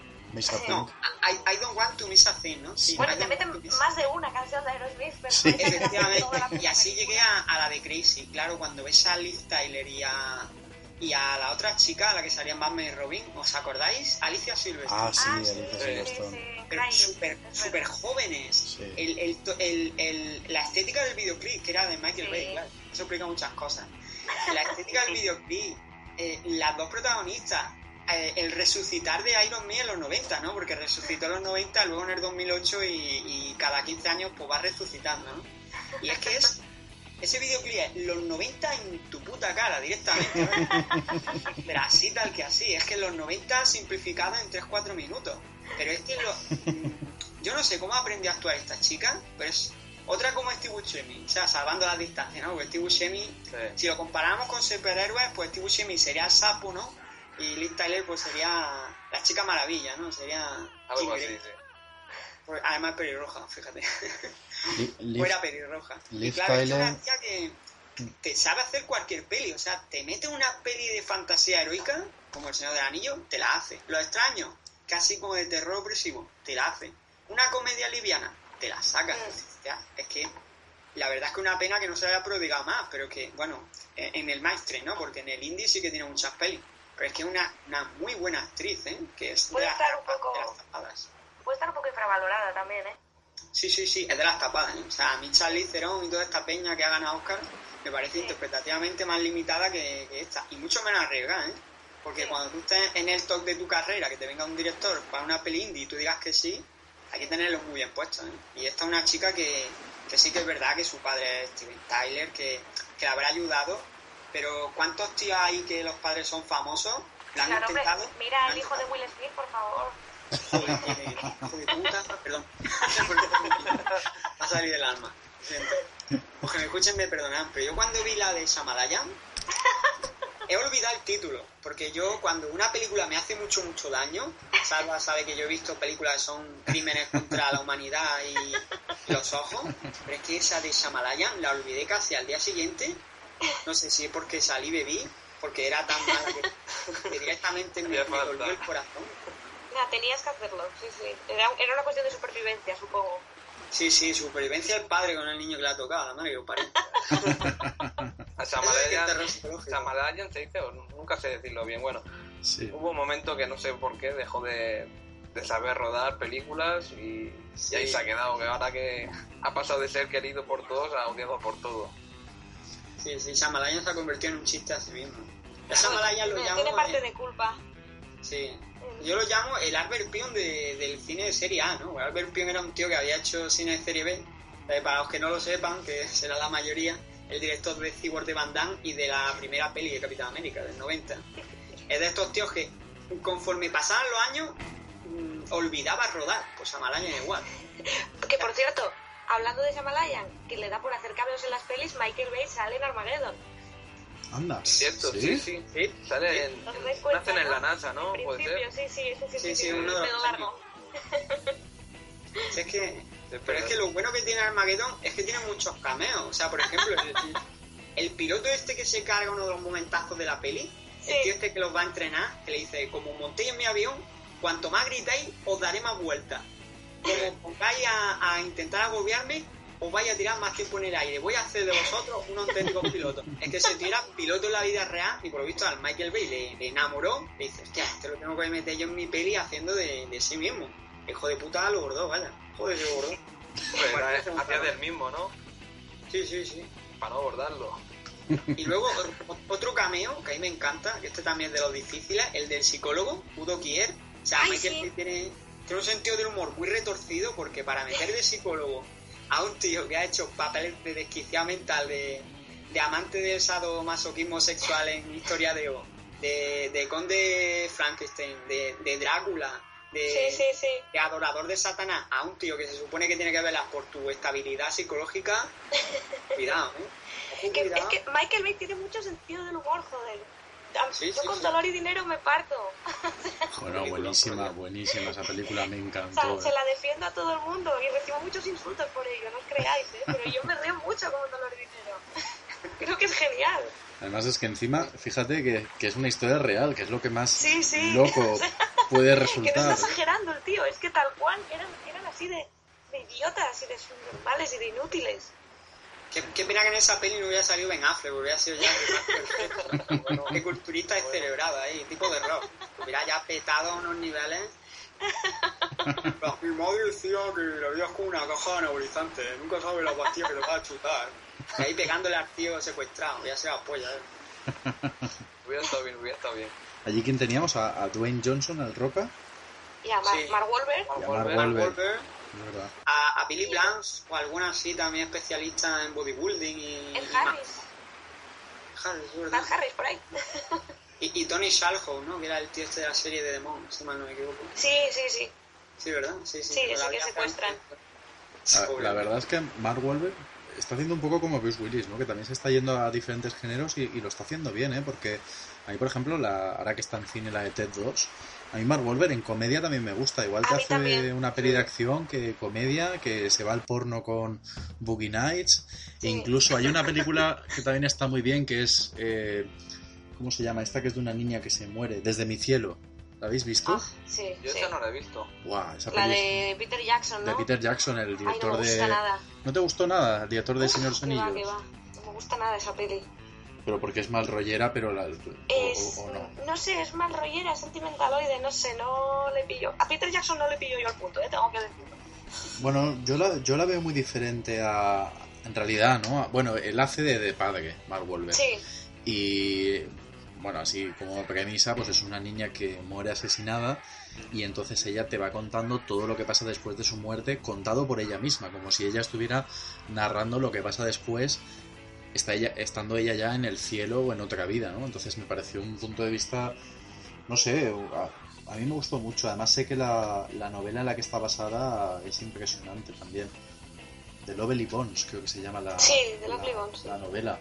no, I, Don't Want to Miss a Thing, ¿no? Sí, bueno, te meten más de una canción de Aerosmith, pero sí. Efectivamente, y así llegué a, la de Crazy. Claro, cuando ves a Liz Tyler y a, y a la otra chica, a la que salía en Batman y Robin, ¿os acordáis? Alicia Silverstone. Ah, sí, ah, Alicia Silverstone. Pero súper super jóvenes. El, el, el, el, la estética del videoclip, que era de Michael Bay, claro, eso explica muchas cosas. La estética del videoclip, eh, las dos protagonistas, eh, el resucitar de Iron Man en los 90, ¿no? Porque resucitó en los 90, luego en el 2008 y, cada 15 años pues va resucitando, ¿no? Y es que es ese videoclip es los 90 en tu puta cara directamente, ¿no? Pero así tal que así, es que los 90 simplificado en 3-4 minutos. Pero es que lo, yo no sé cómo aprendió a actuar esta chica, pero es otra como Steve Buscemi, o sea, salvando las distancias, ¿no? Porque Steve Buscemi, si lo comparamos con superhéroes, pues Steve Buscemi sería el sapo, ¿no? Y Liz Tyler pues sería la chica maravilla, ¿no? Sería... Algo así, sí. Pues, además pelirroja, fíjate. Fuera pelirroja. y claro, es una tía que te sabe hacer cualquier peli. O sea, te mete una peli de fantasía heroica, como El Señor del Anillo, te la hace. Lo extraño, casi como de terror opresivo, te la hace. Una comedia liviana, te la saca. Mm. es que la verdad es que una pena que no se haya prodigado más, pero que, bueno, en el maestre, ¿no? Porque en el indie sí que tiene muchas pelis. Pero es que es una, una muy buena actriz, ¿eh? Que es puede estar un poco, Puede estar un poco infravalorada también, ¿eh? Sí, sí, sí, es de las tapadas, ¿eh? O sea, a mí Charlie Theron y toda esta peña que ha ganado Oscar me parece interpretativamente más limitada que, esta. Y mucho menos arriesgada, ¿eh? Porque cuando tú estés en el top de tu carrera, que te venga un director para una peli indie y tú digas que sí, hay que tenerlo muy bien puesto, ¿eh? Y esta es una chica que, que sí que es verdad que su padre es Steven Tyler, que, que la habrá ayudado pero ¿cuántos tíos hay que los padres son famosos? ¿La han intentado? mira el hijo de Will Smith, por favor. Puta, perdón. Va a salir alma. Los que me escuchen me perdonan, pero yo cuando vi la de Shamalayan he olvidado el título, porque yo cuando una película me hace mucho, mucho daño, Salva sabe que yo he visto películas que son crímenes contra la humanidad y los ojos, pero es que esa de Shamalayan la olvidé casi al día siguiente no sé si es porque salí bebí, porque era tan mala que, directamente me, me el corazón. Tenías que hacerlo, sí, sí. Era, era, una cuestión de supervivencia, supongo. Sí, sí, supervivencia del padre con el niño que le ha tocado, la madre que lo parió. A Samalayan se dice, o nunca sé decirlo bien. Bueno, sí. hubo un momento que no sé por qué dejó de, de saber rodar películas y, y ahí se ha quedado. Que ahora que ha pasado de ser querido por todos a odiado por todo. Sí, sí, Shyamalan se ha convertido en un chiste a sí mismo. Shyamalan lo llamo... Tiene parte de culpa. Sí. Yo lo llamo el Albert Pion de, del cine de serie A, ¿no? Albert Pion era un tío que había hecho cine de serie B. Eh, para los que no lo sepan, que será la mayoría, el director de Cyborg de Van Damme y de la primera peli de Capitán América, del 90. Es de estos tíos que, conforme pasaban los años, mm, olvidaba rodar. Pues a igual. Que por cierto, hablando de Shamalayan, que le da por hacer cambios en las pelis, Michael Bay sale en Armageddon. Anda. Cierto, sí, sí. Sí. Sale en, ¿No os en- cuenta, nacen en la NASA, ¿no? En Puede ser. sí, sí, sí, sí, Sí, sí, sí, sí, uno de los es que Sí, Pero es que lo bueno que tiene Armageddon es que tiene muchos cameos. O sea, por ejemplo, el, el piloto este que se carga uno de los momentazos de la peli, Sí. el tío este que los va a entrenar, que le dice, como montéis en mi avión, cuanto más gritáis, os daré más vueltas. Como pongáis a, a intentar agobiarme, os vais a tirar más tiempo en el aire. Voy a hacer de vosotros un auténtico piloto. Es que se tira piloto en la vida real y por lo visto al Michael Bay le, le enamoró. Le dice, hostia, este lo tengo que meter yo en mi peli haciendo de, de sí mismo. Hijo de puta lo gordo, vaya. Joder, se gordo. Hombre, Bueno, un hacía del mismo, ¿no? Sí, sí, sí. Para no abordarlo. Y luego otro cameo que a mí me encanta, que este también es de los difíciles, el del psicólogo, Udo Kier. O sea, Ay, Michael sí. Bay tiene, tiene un sentido del humor muy retorcido porque para meter de psicólogo a un tío que ha hecho papeles de desquiciado mental, de, de amante del sadomasoquismo sexual en Historia de O, de, de Conde Frankenstein, de, de Drácula, de, Sí, sí, sí. de adorador de Satanás, a un tío que se supone que tiene que velar por tu estabilidad psicológica, cuidado, ¿eh? Ojo, Que- es que Michael Bay tiene mucho sentido del humor, joder. A- Sí, Yo sí, con sí. dolor y dinero me parto. Bueno, buenísima, buenísima esa película, me O sea, encantó. se la defiendo a todo el mundo y recibo muchos insultos por ello, no os creáis, ¿eh? Pero yo me río mucho con dolor y dinero. Creo que es genial. Además es que encima, fíjate que, que es una historia real, que es lo que más Sí, sí. loco puede Que no resultar. está exagerando el tío, es que tal cual eran, eran así de, de idiotas y de subnormales y de inútiles. Qué, qué pena que en esa peli no hubiera salido Ben Affleck, hubiera sido ya el más perfecto. Qué culturista descerebrado ahí, tipo de rock. Hubiera ya petado a unos niveles. Mi madre decía que la vida es como una caja de anabolizantes, nunca sabes la pastilla que te vas a chutar. Y ahí pegándole al tío secuestrado, ya se la polla, eh. Hubiera estado bien, hubiera estado bien. Allí quien teníamos a, a Dwayne Johnson, al Roca, Y a Mar- Sí. Mark Wahlberg, a Mark Wahlberg. Verdad. a, a Billy Blanche o alguna así también especialista en bodybuilding y... el y Harris, Ma- Harris, es verdad. Matt Harris por ahí. Y, y Tony Shalhoub, ¿no? Que era el tío este de la serie de Demon, si mal no me equivoco. Sí, sí, sí. Sí, ¿verdad? Sí, sí. Sí, la que secuestran. La, Pobre. la verdad es que Mark Wahlberg está haciendo un poco como Bruce Willis, ¿no? Que también se está yendo a diferentes géneros y, y lo está haciendo bien, ¿eh? Porque a mí, por ejemplo, la, ahora que está en cine la de Ted 2, a mí Mark Wahlberg en comedia también me gusta. Igual mí hace también. una peli de acción que comedia, que se va al porno con Boogie Nights. Sí. E incluso hay una película que también está muy bien, que es... eh, ¿Cómo se llama? Esta que es de una niña que se muere, Desde mi cielo. ¿La habéis visto? Ah, sí, Yo sí. esa no la he visto. Esa La de Peter Jackson, de ¿no? Peter Jackson, el Ay, director no me gusta de... nada. ¿No te gustó nada? El director de Uf, Señor va. No me gusta nada esa peli. Pero porque es mal rollera, pero la, Es, o- o no. no sé, es mal rollera, es sentimentaloide, no sé, no le pillo. A Peter Jackson no le pillo yo al punto, ¿eh? tengo que decirlo. Bueno, yo la, yo la veo muy diferente a... En realidad, ¿no? Bueno, él hace de, de padre, Mark Wahlberg. Sí, Y... Bueno, así como premisa, pues es una niña que muere asesinada y entonces ella te va contando todo lo que pasa después de su muerte, contado por ella misma, como si ella estuviera narrando lo que pasa después, está ella, estando ella ya en el cielo o en otra vida, ¿no? Entonces me pareció un punto de vista, no sé, a, a mí me gustó mucho. Además sé que la, la novela en la que está basada es impresionante también. The Lovely Bones, creo que se llama la, Sí, The Lovely la- Bones, la novela.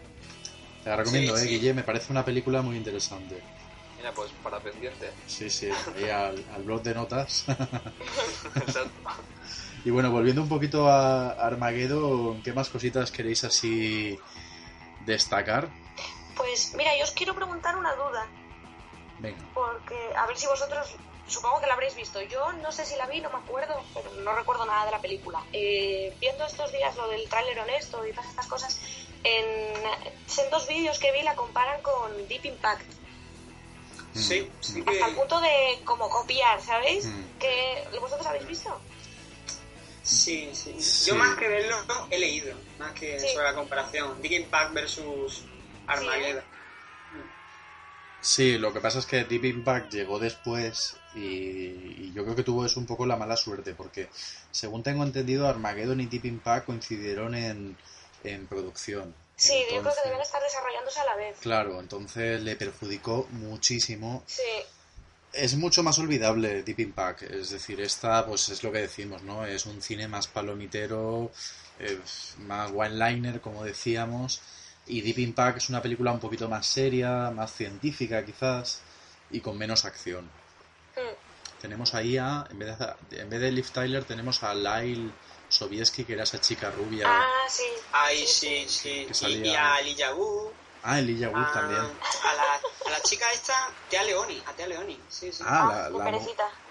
Te la recomiendo, Sí, eh, sí. Guille, me parece una película muy interesante. Mira, pues para pendiente. Sí, sí, ahí al, al blog de notas. Exacto. y bueno, volviendo un poquito a Armageddon, ¿qué más cositas queréis así destacar? pues mira, yo os quiero preguntar una duda, Venga. porque a ver si vosotros, supongo que la habréis visto. Yo no sé si la vi, no me acuerdo, pero no recuerdo nada de la película. Eh, viendo estos días lo del tráiler honesto y todas estas cosas, en, en dos vídeos que vi la comparan con Deep Impact. Sí, sí Mm. que... Hasta el punto de como copiar, ¿sabéis? Mm. Que ¿Vosotros habéis visto? Sí, sí. Sí. Yo más que verlo, he leído, más que Sí. sobre la comparación. Big Impact versus Armageddon. Sí, lo que pasa es que Deep Impact llegó después y, y yo creo que tuvo eso un poco la mala suerte porque según tengo entendido Armageddon y Deep Impact coincidieron en, en producción Sí, yo creo que deben estar desarrollándose a la vez. Claro, entonces le perjudicó muchísimo. Sí, Es mucho más olvidable Deep Impact, es decir, esta pues es lo que decimos, ¿no? Es un cine más palomitero, eh, más one-liner, como decíamos, y Deep Impact es una película un poquito más seria, más científica quizás, y con menos acción. Mm, Tenemos ahí a, en vez de, en vez de Liv Tyler, tenemos a Lyle Sobieski, que era esa chica rubia. Ah, sí. Ay, sí, sí. Que salía- y a. Ah, Elijah Wood a, también. A la, a la chica esta, Tea Leoni. A Tea Leoni, sí, sí. Ah, Ah, la, la,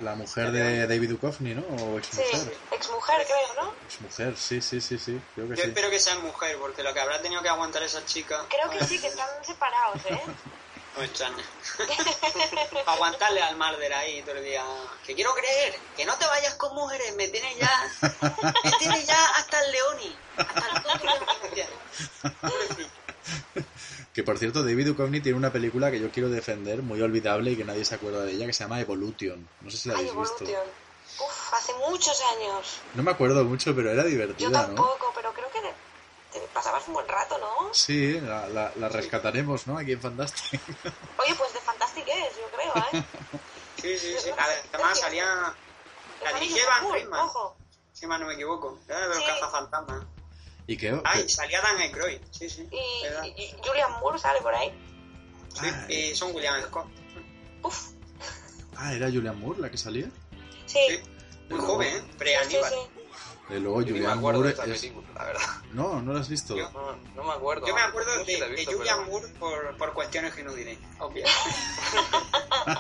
la mujer de David Duchovny, ¿no? O ex Sí, mujer. exmujer creo, ¿no? Ex mujer, sí, sí, sí, sí. Creo que Yo sí. espero que sea mujer, porque lo que habrá tenido que aguantar esa chica Creo que sí, que están separados, ¿eh? no me extraña. Aguantarle al Marder ahí todo el día. Que quiero creer, que no te vayas con mujeres, me tienes ya. Me tienes ya hasta el Leoni. Hasta el. Que por cierto, David Duchovny tiene una película que yo quiero defender, muy olvidable y que nadie se acuerda de ella, que se llama Evolution. No sé si la Ay, habéis visto. Evolution. Uf, hace muchos años. No me acuerdo mucho, pero era Yo divertida, ¿no? tampoco, pero creo que te, pasabas un buen rato, ¿no? Sí, la, la- la rescataremos, ¿no? Aquí en Fantastic. Oye, pues de Fantastic es, yo creo, ¿eh? Sí, sí, sí. Además salía. La dirigía Van Ojo. si mal no me equivoco. Era de los Sí. cazafantasmas. ¿Y qué? Ay, qué- salía Dan Aykroyd, sí, sí. Y, y- y Julian Moore sale por ahí. Sí, y son William Scott. Uf, Ah, ¿era Julian Moore la que salía? sí. Sí. Muy Pero- joven, ¿eh? Sí, sí, Pre-Aníbal. sí. De luego Yo ni me Julian acuerdo de Moore esa es... película, la verdad. No, no la has visto. Yo- No, no me acuerdo. Yo me acuerdo No de, de visto, Julian pero- Moore por, por cuestiones que no diré, obvio.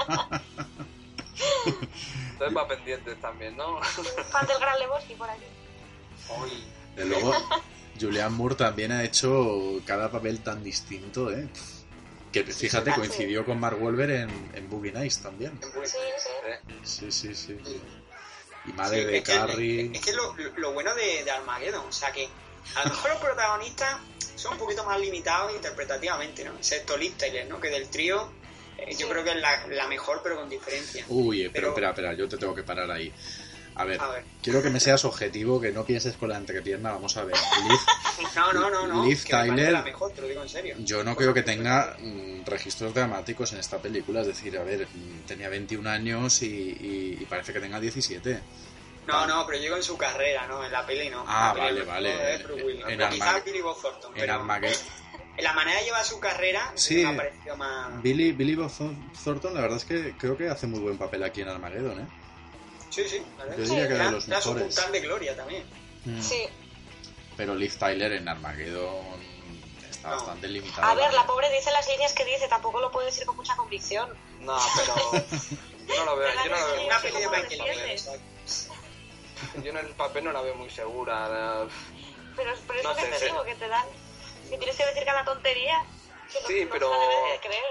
Entonces va pendientes también, ¿no? Fan del Gran Lebowski por aquí. Uy. De luego, Julian Moore también ha hecho cada papel tan distinto, ¿eh? Que fíjate, sí. coincidió con Mark Wahlberg en, en Boogie Nights también. Sí, sí. Sí, sí, sí. Sí. Y madre Sí, de es que- Carrie. Es que es lo, lo bueno de, de Armageddon, o sea que a lo mejor los protagonistas son un poquito más limitados interpretativamente, ¿no? Excepto Liv Tyler, ¿no? Que del trío eh, yo creo que es la, la mejor, pero con diferencia. Uy, eh, pero Pero- espera, espera, yo te tengo que parar ahí. A ver, A ver. quiero que me seas objetivo, que no pienses con la entrepierna. Vamos a ver. Liv, No, no, no, no. Tyler- la mejor, te lo digo en serio. yo no creo que tenga mm, registros dramáticos en esta película. Es decir, a ver, mm, tenía 21 años y, y- y parece que tenga 17. No, no, pero digo en su carrera, ¿no? En la peli no. Ah, En la peli vale, vale. En Billy Bob Thornton, En pero Armageddon. en la manera de llevar su carrera Sí. me ha parecido más... Billy, Billy Bob Thor- Thornton, la verdad es que creo que hace muy buen papel aquí en Armageddon, ¿eh? Sí, sí. ¿vale? Yo diría que de los era su mejores. puntal de gloria también. Mm. Sí. Pero Liv Tyler en Armageddon está No. bastante limitada. A ver, la pobre dice las líneas que dice, tampoco lo puede decir con mucha convicción. No, pero. Yo no lo veo. Yo, no lo veo Una yo en el papel no la veo muy segura. Pero, pero es No lo que sé, te digo, que te dan... Si tienes que decir cada tontería, que Sí, no pero- se la debe de creer.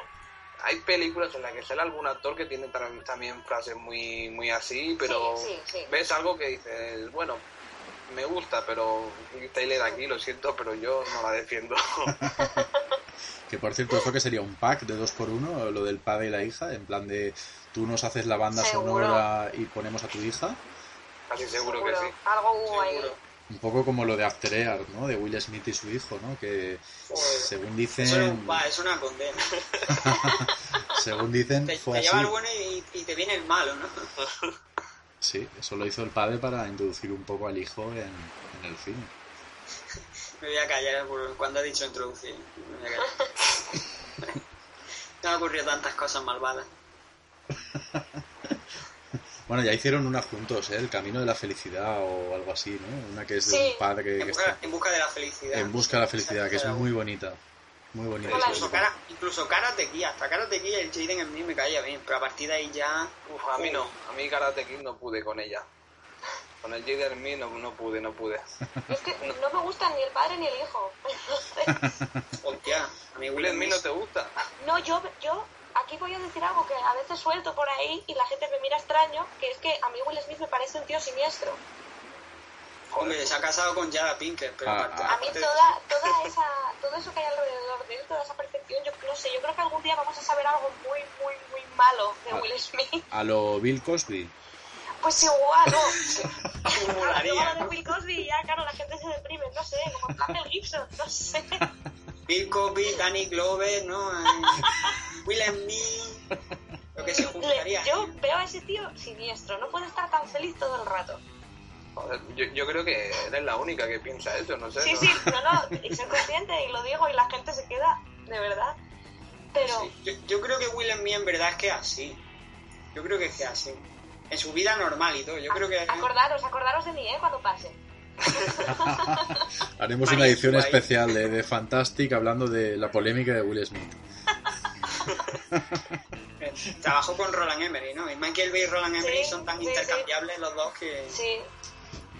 Hay películas en las que sale algún actor que tiene tam- también frases muy, muy así, pero Sí, sí, sí. ves algo que dices, bueno, me gusta, pero Taylor aquí, lo siento, pero yo no la defiendo. Que por cierto, ¿esto que sería un pack de dos por uno? Lo del padre y la hija, en plan de tú nos haces la banda Seguro. sonora y ponemos a tu hija. Casi seguro que sí. Algo hubo ahí. Un poco como lo de After ¿no? De Will Smith y su hijo, ¿no? Que Joder. según Eso dicen, un- es una condena. según dicen Te, fue te así. lleva el bueno y, y te viene el malo, ¿no? Sí, eso lo hizo el padre para introducir un poco al hijo en, en el cine. Me voy a callar por cuando ha dicho introducir. Me voy a callar. Me han ocurrido tantas cosas malvadas. Bueno, ya hicieron una juntos, ¿eh? El camino de la felicidad o algo así, ¿no? Una que es de Sí. un padre que, En que busca, está en busca de la felicidad. en busca de la felicidad, que es muy bonita. Muy bonita. Incluso, cara, incluso Karate Kid, hasta Karate Kid el Jaden en mí me caía bien, pero a partir de ahí ya... Uf, a mí no, a mí Karate Kid no pude con ella. Con el Jaden Me no, no pude, no pude. Es que no me gustan ni el padre ni el hijo. Entonces, Hostia, a mí Will Smith Smith no te gusta. no, yo, yo aquí voy a decir algo que a veces suelto por ahí y la gente me mira extraño, que es que a mí Will Smith me parece un tío siniestro. Hombre, se ha casado con Jada Pinkett, pero Ah, ah. A mí toda, toda esa, todo eso que hay alrededor de él, toda esa percepción, yo no sé, yo creo que algún día vamos a saber algo muy, muy, muy malo de Ah. Will Smith. A lo Bill Cosby. Pues igual, ¿no? Luego lo de. Will Cosby y ya, claro, la gente se deprime, no sé, como Mel Gibson, no sé. Bill Cosby, Danny Glover, ¿no? Eh, Will Smith, lo que se juntaría. Yo veo a ese tío siniestro, no puede estar tan feliz todo el rato. Joder, yo, yo creo que eres la única que piensa eso, no sé. Sí, ¿no? sí, no, no, y soy consciente y lo digo y la gente se queda, de verdad. Pero, Sí, Yo, yo creo que Will Smith en verdad es que así. Yo creo que es que así. En su vida normal y todo. Yo creo que... acordaros, acordaros de mí, ¿eh? Cuando pase. Haremos una edición ahí. especial de, de Fantastic hablando de la polémica de Will Smith. Trabajó con Roland Emmerich, ¿no? Y Michael Bay y Roland Emmerich Sí, son tan sí, sí. intercambiables los dos que... Sí,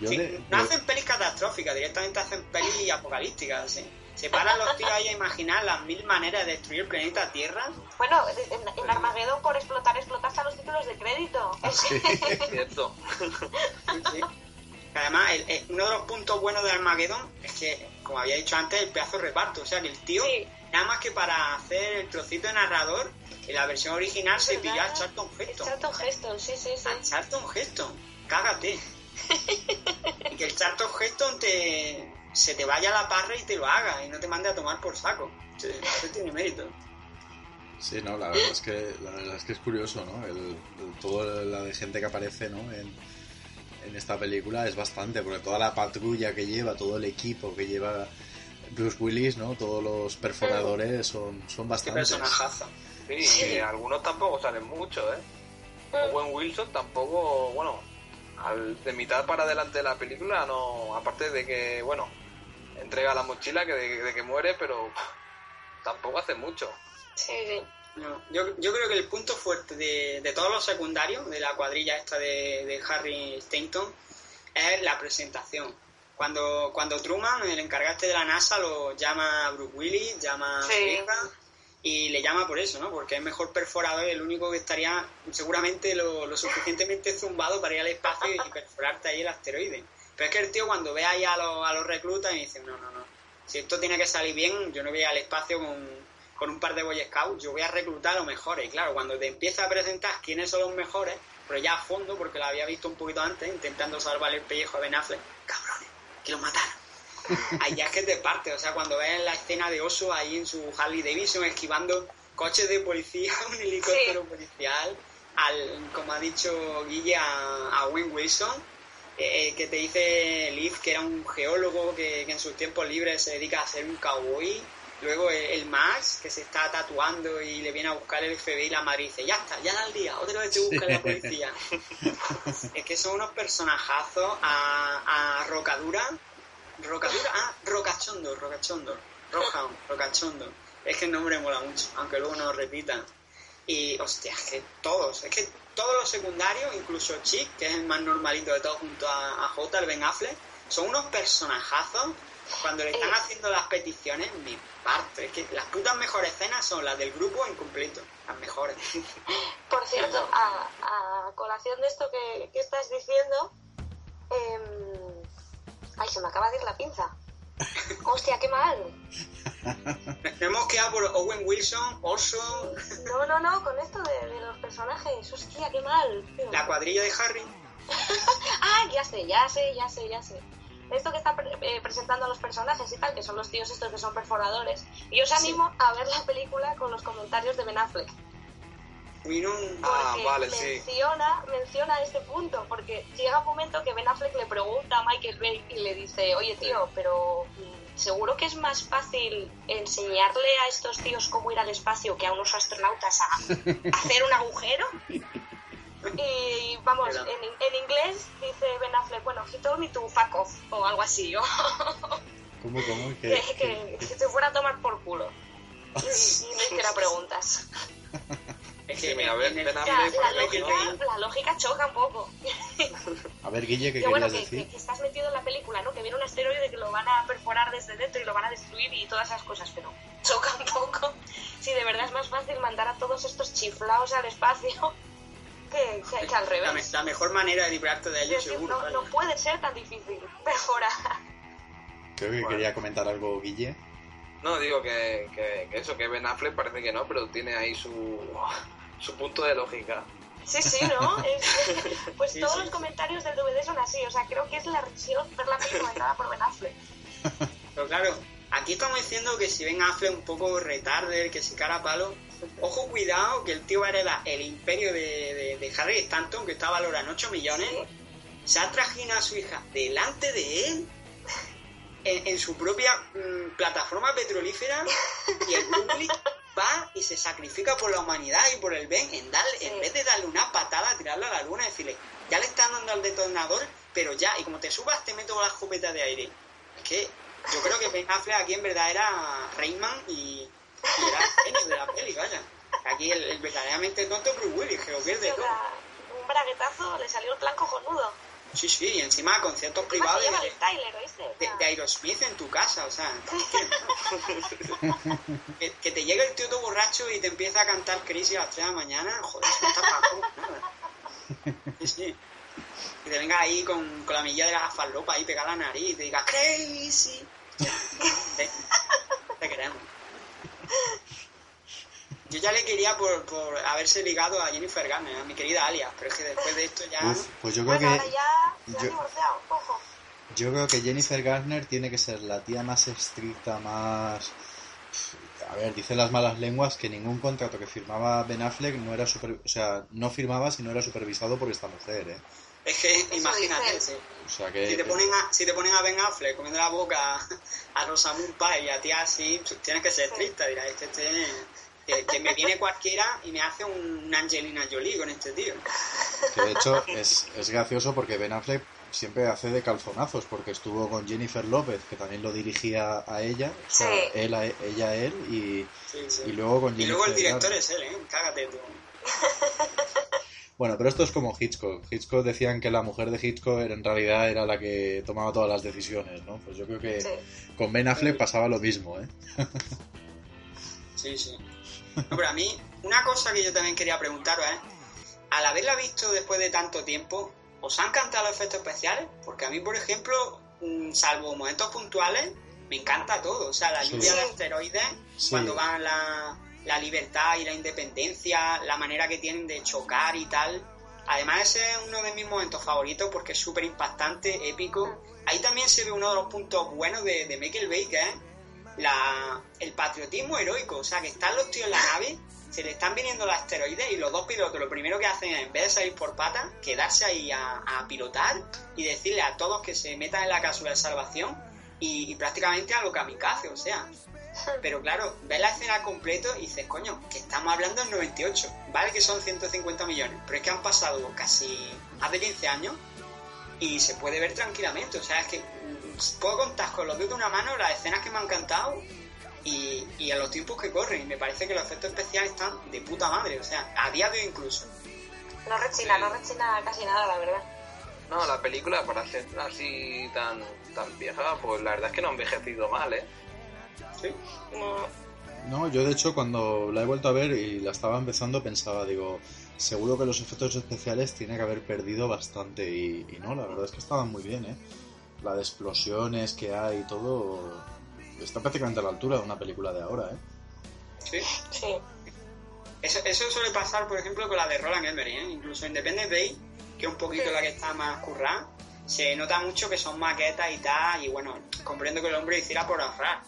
Yo Sí, de- no de- hacen pelis catastróficas, directamente hacen pelis apocalípticas. ¿sí? Se paran los tíos ahí a imaginar las mil maneras de destruir el planeta Tierra. bueno, en, en Armagedón por explotar, explotar hasta los títulos de crédito. Ah, sí. Cierto. Sí, sí. Además, el- el- uno de los puntos buenos de Armageddon es que, como había dicho antes, el pedazo de reparto. O sea, que el tío, Sí. Nada más que para hacer el trocito de narrador, en la versión original se pilló a Charlton Heston. Charlton Heston, sí, sí, sí. A Charlton Heston, cágate. y que el Charlton Heston te, se te vaya a la parra y te lo haga y no te mande a tomar por saco. Sí, Eso tiene mérito. Sí, no, la verdad es que, la verdad es, que es curioso, ¿no? El, el- todo la de gente que aparece, ¿no? En, en esta película es bastante, porque toda la patrulla que lleva, todo el equipo que lleva Bruce Willis, ¿no? Todos los perforadores son, son Qué bastantes. personajazo. Sí, Sí. y algunos tampoco salen mucho, ¿eh? Owen Wilson tampoco, bueno, al, de mitad para adelante de la película, no, aparte de que, bueno, entrega la mochila que de, de que muere, pero tampoco hace mucho. Sí, sí. No, yo, yo creo que el punto fuerte de, de todos los secundarios, de la cuadrilla esta de, de Harry Stanton, es la presentación. Cuando, cuando Truman, el encargante de la NASA, lo llama a Bruce Willis, llama a su Sí. hija, y le llama por eso, ¿no? Porque es mejor perforador y el único que estaría seguramente lo, lo suficientemente zumbado para ir al espacio y perforarte ahí el asteroide. Pero es que el tío cuando ve ahí a los, a los reclutas y dice, no, no, no, si esto tiene que salir bien, yo no voy al espacio con, con un par de Boy Scouts, yo voy a reclutar a los mejores. Y claro, cuando te empieza a presentar quiénes son los mejores, pero ya a fondo, porque lo había visto un poquito antes, intentando salvar el pellejo a Ben Affleck, cabrones, que los mataron. Ahí ya es que te parte, o sea, cuando ves la escena de Oso ahí en su Harley Davidson esquivando coches de policía, un helicóptero policial, al, como ha dicho Guille, a, a Wayne Wilson, eh, que te dice Liv que era un geólogo que, que en sus tiempos libres se dedica a ser un cowboy. Luego el, el Max, que se está tatuando y le viene a buscar el FBI y la madre dice, ya está, ya da el día, otra vez te busca la policía. es que son unos personajazos a, a Rocadura. Rocadura, ah, Rocachondo, Rocachondo, Rojaun, Rocachondo. Es que el nombre mola mucho, aunque luego no lo repitan. Y, hostia, es que todos, es que todos los secundarios, incluso Chick, que es el más normalito de todos junto a, a J, el Ben Affleck, son unos personajazos. Cuando le están Eh. haciendo las peticiones, mi parte. Es que las putas mejores escenas son las del grupo incompleto, las mejores. Por cierto, a, a colación de esto que, que estás diciendo, em, ay, se me acaba de ir la pinza. Hostia, qué mal. Hemos quedado por Owen Wilson, Orson, No, no, no, con esto de, de los personajes. Hostia, qué mal. tío. la cuadrilla de Harry. Ah, ya sé, ya sé, ya sé, ya sé. Esto que está pre- eh, presentando a los personajes y tal, que son los tíos estos que son perforadores. Y os Sí. animo a ver la película con los comentarios de Ben Affleck. Ah, vale, sí. menciona, menciona este punto, porque llega un momento que Ben Affleck le pregunta a Michael Bay y le dice, oye tío, pero mm, seguro que es más fácil enseñarle a estos tíos cómo ir al espacio que a unos astronautas a hacer un agujero. Y vamos, Pero- en, en inglés dice Ben Affleck, bueno, he told me to fuck off, o algo así, o ¿Cómo, cómo? que, ¿Qué- que, qué- que se fuera a tomar por culo. Y, y no hiciera preguntas. Es mira, Ben- Affleck, la, lógica, la lógica choca un poco. A ver, Guille, ¿qué Que bueno, que, decir? que- que estás metido en la película, ¿no? Que viene un asteroide que lo van a perforar desde dentro y lo van a destruir y todas esas cosas, pero choca un poco. Si de verdad es más fácil mandar a todos estos chiflados al espacio que, que- que al la, revés. la mejor manera de librarte de decir, seguro. no, no puede ser tan difícil perforar. Creo que Bueno. quería comentar algo, Guille. No, digo que, que- que eso, que Ben Affleck parece que no, pero tiene ahí su, su punto de lógica. Sí, sí, ¿no? Es- pues Sí, todos sí. los comentarios del DVD son así. O sea, creo que es la risión ver la película comentada por Ben Affleck. Pero claro, aquí estamos diciendo que si Ben Affleck un poco retarder, que si cara a palo, ojo cuidado que el tío hereda el imperio de, de, de Harry Stanton, que está valorado en 8 millones, se ha trajinado a su hija delante de él en, en su propia mm, plataforma petrolífera y el público va y se sacrifica por la humanidad y por el Ben en, darle, en vez de darle una patada, tirarle a la luna y decirle, ya le están dando al detonador, pero ya, y como te subas te meto la escopeta de aire. Es que yo creo que Ben Affleck aquí en verdad era Rayman y, y era el genio de la peli, vaya. Aquí el, el verdaderamente tonto Bruce Willis, que lo pierde todo. un braguetazo, le salió el plan cojonudo. Sí, sí, y encima conciertos Encima privados de, el Tyler, ¿oíste? De, de Aerosmith en tu casa, o sea, que, que te llegue el tío todo borracho y te empieza a cantar Crisis a las 3 de la mañana, joder, eso está nada. Sí, sí. Y te venga ahí con, con la milla de la farlopa ahí pegada a la nariz y te diga Crazy. Te, te queremos. Yo ya le quería por, por haberse ligado a Jennifer Garner, a mi querida Alia, pero es que después de esto ya... Uf, pues yo creo bueno, ahora que ya se han yo- divorciado, ojo. yo creo que Jennifer Garner tiene que ser la tía más estricta, más a ver, dicen las malas lenguas que ningún contrato que firmaba Ben Affleck no era super, o sea, no firmaba si no era supervisado por esta mujer, ¿eh? Es que imagínate. O sea que Si te ponen a, si te ponen a Ben Affleck comiendo la boca a Rosamund Pike y a ti así, tú tienes que ser estricta, dirás, este, este, que, que me viene cualquiera y me hace un, Angelina Jolie con este tío. que de hecho es, es gracioso porque Ben Affleck siempre hace de calzonazos porque estuvo con Jennifer López que también lo dirigía a ella, o sea, Sí. él a ella a él y, Sí, sí. y luego con Y Jennifer luego el director Garner. es él, ¿eh? Cágate tú. Bueno, pero esto es como Hitchcock. Hitchcock decían que la mujer de Hitchcock era- en realidad era la que tomaba todas las decisiones, ¿no? Pues yo creo que Sí. con Ben Affleck pasaba lo mismo, ¿eh? Sí, sí. No, pero a mí, una cosa que yo también quería preguntaros es, al haberla visto después de tanto tiempo, ¿os han encantado los efectos especiales? Porque a mí, por ejemplo, mm, salvo momentos puntuales, me encanta todo. O sea, la Sí. lluvia de asteroides, Sí. cuando van la, la libertad y la independencia, la manera que tienen de chocar y tal. Además, ese es uno de mis momentos favoritos porque es súper impactante, épico. Ahí también se ve uno de los puntos buenos de, de Michael Bay, que es el patriotismo heroico. O sea, que están los tíos en la nave, se le están viniendo los asteroides y los dos pilotos lo primero que hacen es, en vez de salir por patas, quedarse ahí a, a pilotar y decirle a todos que se metan en la cápsula de salvación y, y prácticamente a lo kamikaze, o sea. Pero claro, ves la escena completo y dices, coño, que estamos hablando del 98. Vale que son 150 millones, pero es que han pasado casi más de 15 años y se puede ver tranquilamente. O sea, es que mm, puedo contar con los dedos de una mano las escenas que me han encantado y, y a los tiempos que corren. Y me parece que los efectos especiales están de puta madre. O sea, a día de hoy incluso. No rechina, no rechina casi nada, la verdad. No, la película para ser así tan, tan vieja, pues la verdad es que no ha envejecido mal, ¿eh? Sí. No, No, yo de hecho cuando la he vuelto a ver y la estaba empezando pensaba, digo, seguro que los efectos especiales tiene que haber perdido bastante y, y no, la verdad es que estaban muy bien, ¿eh? La de explosiones que hay y todo está prácticamente a la altura de una película de ahora, ¿eh? Sí. sí. Eso, eso suele pasar, por ejemplo, con la de Roland Emmerich, ¿eh? Incluso Independence Day, que es un poquito la que está más currada, se nota mucho que son maquetas y tal, y bueno, comprendo que el hombre hiciera por ahorrar.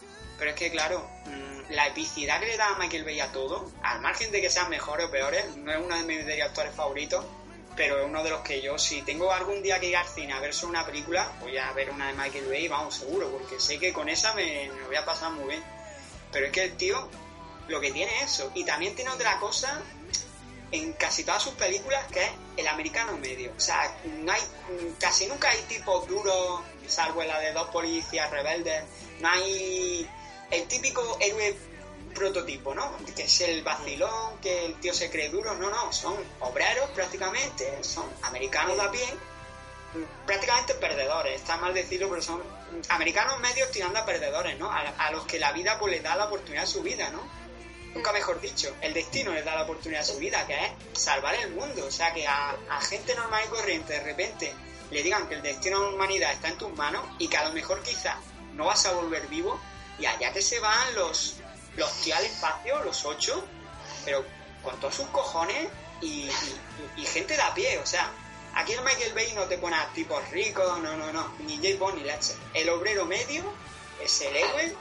Pero es que, claro, mm, la epicidad que le da a Michael Bay a todo, al margen de que sean mejores o peores, no es uno de mis directores favoritos, pero es uno de los que yo, si tengo algún día que ir al cine a ver una película, voy a ver una de Michael Bay, vamos, seguro, porque sé que con esa me, me voy a pasar muy bien. Pero es que el tío lo que tiene es eso. Y también tiene otra cosa en casi todas sus películas que es el americano medio. O sea, no hay, casi nunca hay tipos duros, salvo en la de dos policías rebeldes. No hay el típico héroe prototipo, ¿no? Que es el vacilón, que el tío se cree duro. No, no, son obreros prácticamente, son americanos de a pie, prácticamente perdedores. Está mal decirlo, pero son americanos medios tirando a perdedores, ¿no? A, a los que la vida pues les da la oportunidad de su vida, ¿no? Nunca mejor dicho, el destino les da la oportunidad de su vida, que es salvar el mundo. O sea, que a, a gente normal y corriente de repente le digan que el destino de la humanidad está en tus manos y que a lo mejor quizás no vas a volver vivo y allá que se van los, los tíos al espacio, los ocho, pero con todos sus cojones y, gente de a pie. O sea, aquí el Michael Bay no te pone a tipos ricos, no, no, no, ni J. Bond ni leche. El obrero medio es el héroe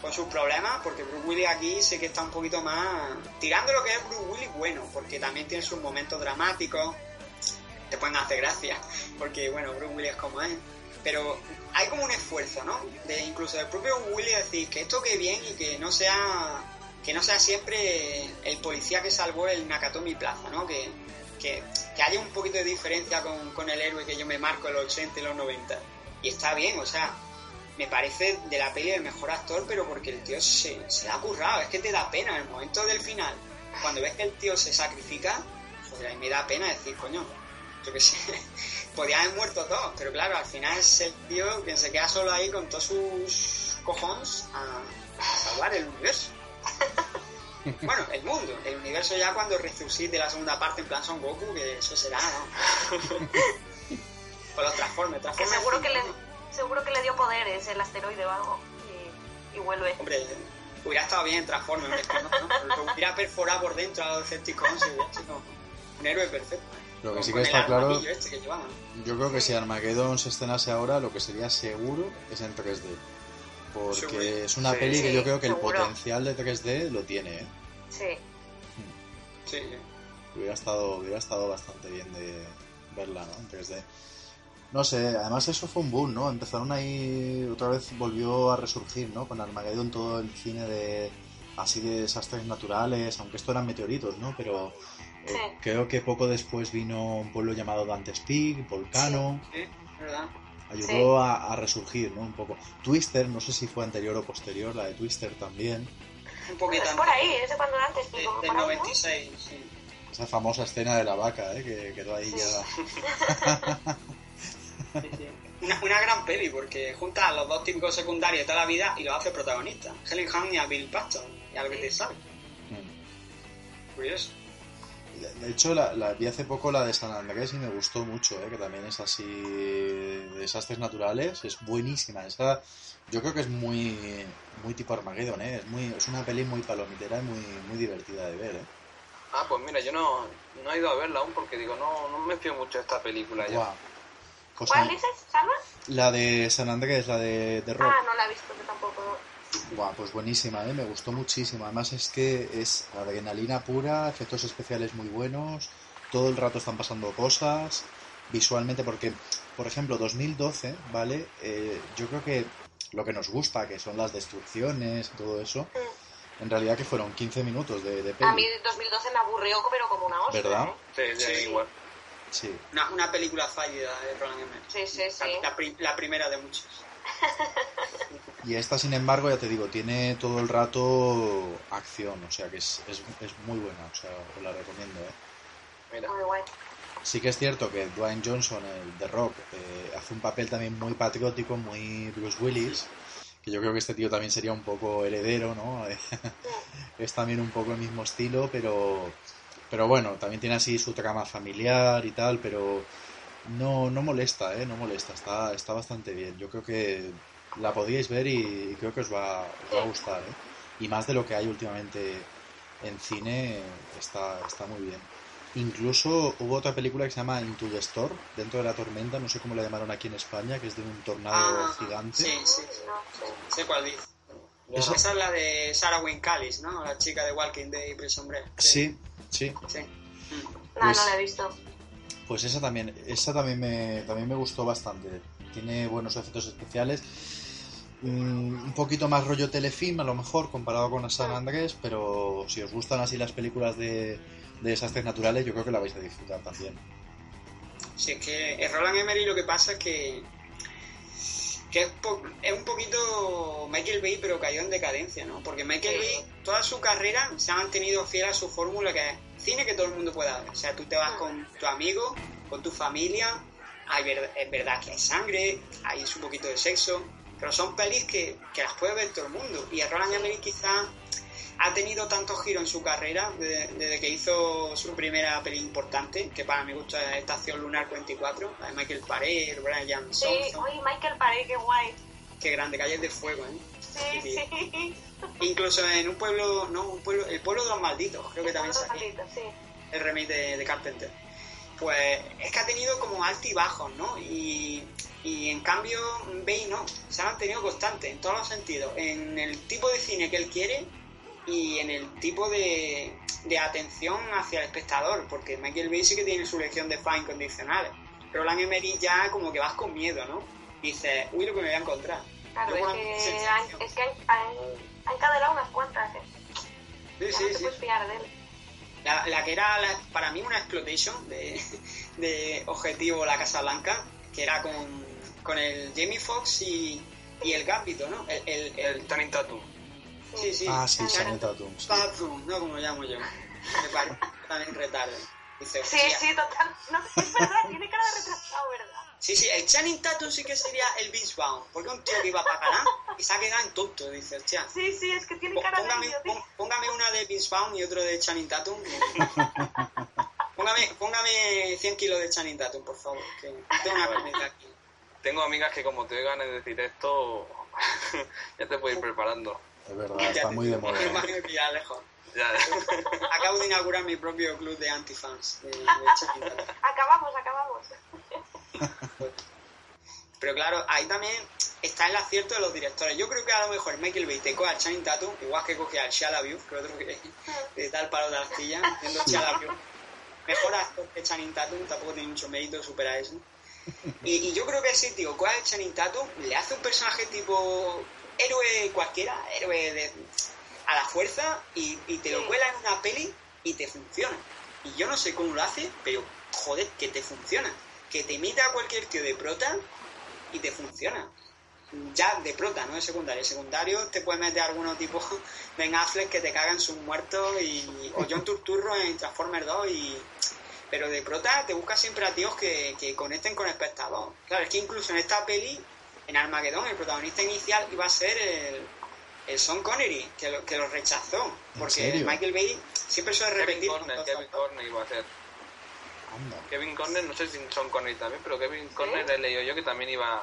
con sus problemas, porque Bruce Willis aquí sé que está un poquito más tirando lo que es Bruce Willis bueno, porque también tiene sus momentos dramáticos, te pueden hacer gracia, porque bueno, Bruce Willis como es, pero hay como un esfuerzo, ¿no? Incluso del propio Willis decir que esto que bien y que no sea que no sea siempre el policía que salvó el Nakatomi Plaza, ¿no? Que, que, que haya un poquito de diferencia con, con el héroe que yo me marco en los 80 y los 90. Y está bien, o sea, me parece de la peli el mejor actor, pero porque el tío se, se ha currado, es que te da pena en el momento del final. Cuando ves que el tío se sacrifica, joder, a mí me da pena decir, coño, yo qué sé, podían haber muerto todos, pero claro, al final es el tío que se queda solo ahí con todos sus cojones a, a salvar el universo. Bueno, el mundo, el universo ya cuando resucite la segunda parte en plan Son Goku, que eso será, ¿no? Con los Transformers, Que Transformers. seguro que le, seguro que le dio poderes el asteroide o algo. Y, y vuelve. Hombre, hubiera estado bien Transformers, que ¿no? Lo hubiera perforado por dentro a los Decepticons y hubiera sido un héroe perfecto. Lo que sí que está claro, este que yo creo que si Armageddon se estrenase ahora, lo que sería seguro es en 3D. Porque Seguro. es una Sí, peli que yo creo que el potencial de 3D lo tiene, ¿eh? Sí. Sí, sí. Hubiera estado, hubiera estado bastante bien de verla, ¿no? En 3D. No sé, además eso fue un boom, ¿no? Empezaron ahí, otra vez volvió a resurgir, ¿no? Con Armageddon todo el cine de así de desastres naturales, aunque esto eran meteoritos, ¿no? Pero eh, Sí. creo que poco después vino un pueblo llamado Dante's Peak, Volcano, Sí, ¿verdad? ayudó a, a resurgir, ¿no? Un poco. Twister, no sé si fue anterior o posterior, la de Twister también. Un poquito por ahí, es de cuando antes, De- del por ahí, ¿no? 96, sí. Esa famosa escena de la vaca, ¿eh? Que quedó ahí Sí. ya... Sí, sí. Una, una gran peli porque junta a los dos típicos secundarios de toda la vida y los hace protagonistas. Helen Hunt y a Bill Paxton. Y a lo que te sabe. Mm. Curioso. De hecho, la, la vi hace poco la de San Andrés y me gustó mucho, ¿eh? que también es así de desastres naturales. Es buenísima. Esa, yo creo que es muy, muy tipo Armageddon, ¿eh? es, muy, es una peli muy palomitera y muy, muy divertida de ver. ¿eh? Ah, pues mira, yo no, no he ido a verla aún porque digo, no, no me fío mucho de esta película ya. Pues ¿Cuál dices, Salma? la de San Andrés, la de, de Rock. Ah, no la he visto, yo tampoco. Buah, pues buenísima, ¿eh? me gustó muchísimo. Además es que es adrenalina pura, efectos especiales muy buenos, todo el rato están pasando cosas, visualmente, porque, por ejemplo, 2012, ¿vale? Eh, yo creo que lo que nos gusta, que son las destrucciones y todo eso, en realidad que fueron 15 minutos de, de peli. A mí 2012 me aburrió, pero como una hostia. ¿Verdad? ¿eh? Sí, sí, Sí. igual. Sí, Una, una película fallida de Roland Emmerich. Sí, sí, sí. La, la primera de muchas. Y esta, sin embargo, ya te digo, tiene todo el rato acción, o sea que es, es, es muy buena, o sea, os la recomiendo, ¿eh? Mira. Muy guay. Sí que es cierto que Dwayne Johnson, el The Rock, eh, hace un papel también muy patriótico, muy Bruce Willis, que yo creo que este tío también sería un poco heredero, ¿no? es también un poco el mismo estilo, pero, pero bueno, también tiene así su trama familiar y tal, pero no, no molesta, ¿eh? No molesta, está, está bastante bien. Yo creo que la podíais ver y, y creo que os va, os va a gustar, ¿eh? Y más de lo que hay últimamente en cine, está, está muy bien. Incluso hubo otra película que se llama Into the Storm, dentro de la tormenta, no sé cómo la llamaron aquí en España, que es de un tornado Ah, gigante. Sí, sí. Sí. Sé cuál dice. Eso- Esa es la de Sarah Wayne Callis, ¿no? La chica de Walking Dead y Prison Break. Sí, sí. Sí. Mm. No, Pues- no la he visto. Pues esa también, esa también me, también me gustó bastante. Tiene buenos efectos especiales. Mm, un poquito más rollo telefilm, a lo mejor, comparado con San Andrés, pero si os gustan así las películas de, de desastres naturales, yo creo que la vais a disfrutar también. Si es que el Roland Emmerich lo que pasa es que que es, po- es un poquito Michael Bay pero cayó en decadencia, ¿no? Porque Michael Sí. Bay toda su carrera se ha mantenido fiel a su fórmula que es cine que todo el mundo pueda ver. O sea, tú te vas Ah. con tu amigo, con tu familia, hay ver- es verdad que hay sangre, hay un poquito de sexo, pero son pelis que, que las puede ver todo el mundo. Y el Roland Emmerich quizá ha tenido tantos giros en su carrera desde, desde que hizo su primera peli importante, que para mi gusto es Estación Lunar 44, la de Michael Paré, Brian Sí, Johnson, oye, Michael Paré, qué guay. qué grande, Calles de Fuego, ¿eh? Sí, Sí, sí. Incluso en un pueblo, no, un pueblo, el pueblo de los malditos, creo que también malditos, sí. el remake de, de Carpenter. Pues es que ha tenido como altibajos, ¿no? Y Y en cambio, Bane no, se ha mantenido constante en todos los sentidos, en el tipo de cine que él quiere y en el tipo de, de atención hacia el espectador, porque Michael Bay sí que tiene su lección de fans incondicionales. Roland Emmerich ya como que vas con miedo, ¿no? Dices, uy, lo que me voy a encontrar. Claro, es que, han, es que han, han, han encadenado unas cuantas. ¿eh? Sí, Ya sí, no te sí. puedes fiar de él. La, la que era la- para mí una exploitation de, de objetivo La Casa Blanca, que era con, con el Jamie Foxx y, y el Gambito, ¿no? El, el, el- El Tatum. sí, sí. Ah, sí. Channing Tatum. sí. Tatum, no como lo llamo yo. Me parece también retarde. Dice, Sí, sí, total. No, es verdad, tiene cara de retrasado, ¿verdad? Sí, sí, el Channing Tatum sí que sería el Beach Bound, porque es un tío que iba para ganar y se ha quedado en tonto, dice, hostia. Sí, sí, es que tiene cara de Póngame, pón- póngame una de Vince Vaughn y otro de Channing Tatum. póngame, póngame 100 kilos de Channing Tatum, por favor. Que tengo una comida aquí. Tengo amigas que como te oigan decir esto, ya te puedes ir preparando. Es verdad, está te- muy de moda. lejos. Acabo de inaugurar mi propio club de antifans de, de. Acabamos, acabamos. Pero claro, ahí también está el acierto de los directores. Yo creo que a lo mejor Michael Bay te coge al Channing Tatum, igual que coge al Shia LaBeouf, que otro que palo de la astilla, haciendo Shia LaBeouf. Mejor actor que Channing Tatum, tampoco tiene mucho mérito superar eso. Y, y yo creo que sí, tío, coge al Channing Tatum, le hace un personaje tipo héroe cualquiera, héroe de, a la fuerza, y, y te lo cuela en una peli y te funciona. Y yo no sé cómo lo hace, pero joder, que te funciona. Que te imita a cualquier tío de prota y te funciona. Ya de prota, no de secundario. Secundario te puedes meter algunos tipos Ben Affleck que te cagan sus muertos y, o John Turturro en Transformers 2 y... Pero de prota te buscas siempre a tíos que, que conecten con el espectador. Claro, es que incluso en esta peli, en Armageddon, el protagonista inicial iba a ser el, el Sean Connery, que lo, que lo rechazó. Porque serio? Michael Bay siempre suele Kevin repetir... con Corner, Kevin. Corner iba a ser. Anda. Kevin Corner, no sé si son Connery también, pero Kevin Corner he leído yo que también iba,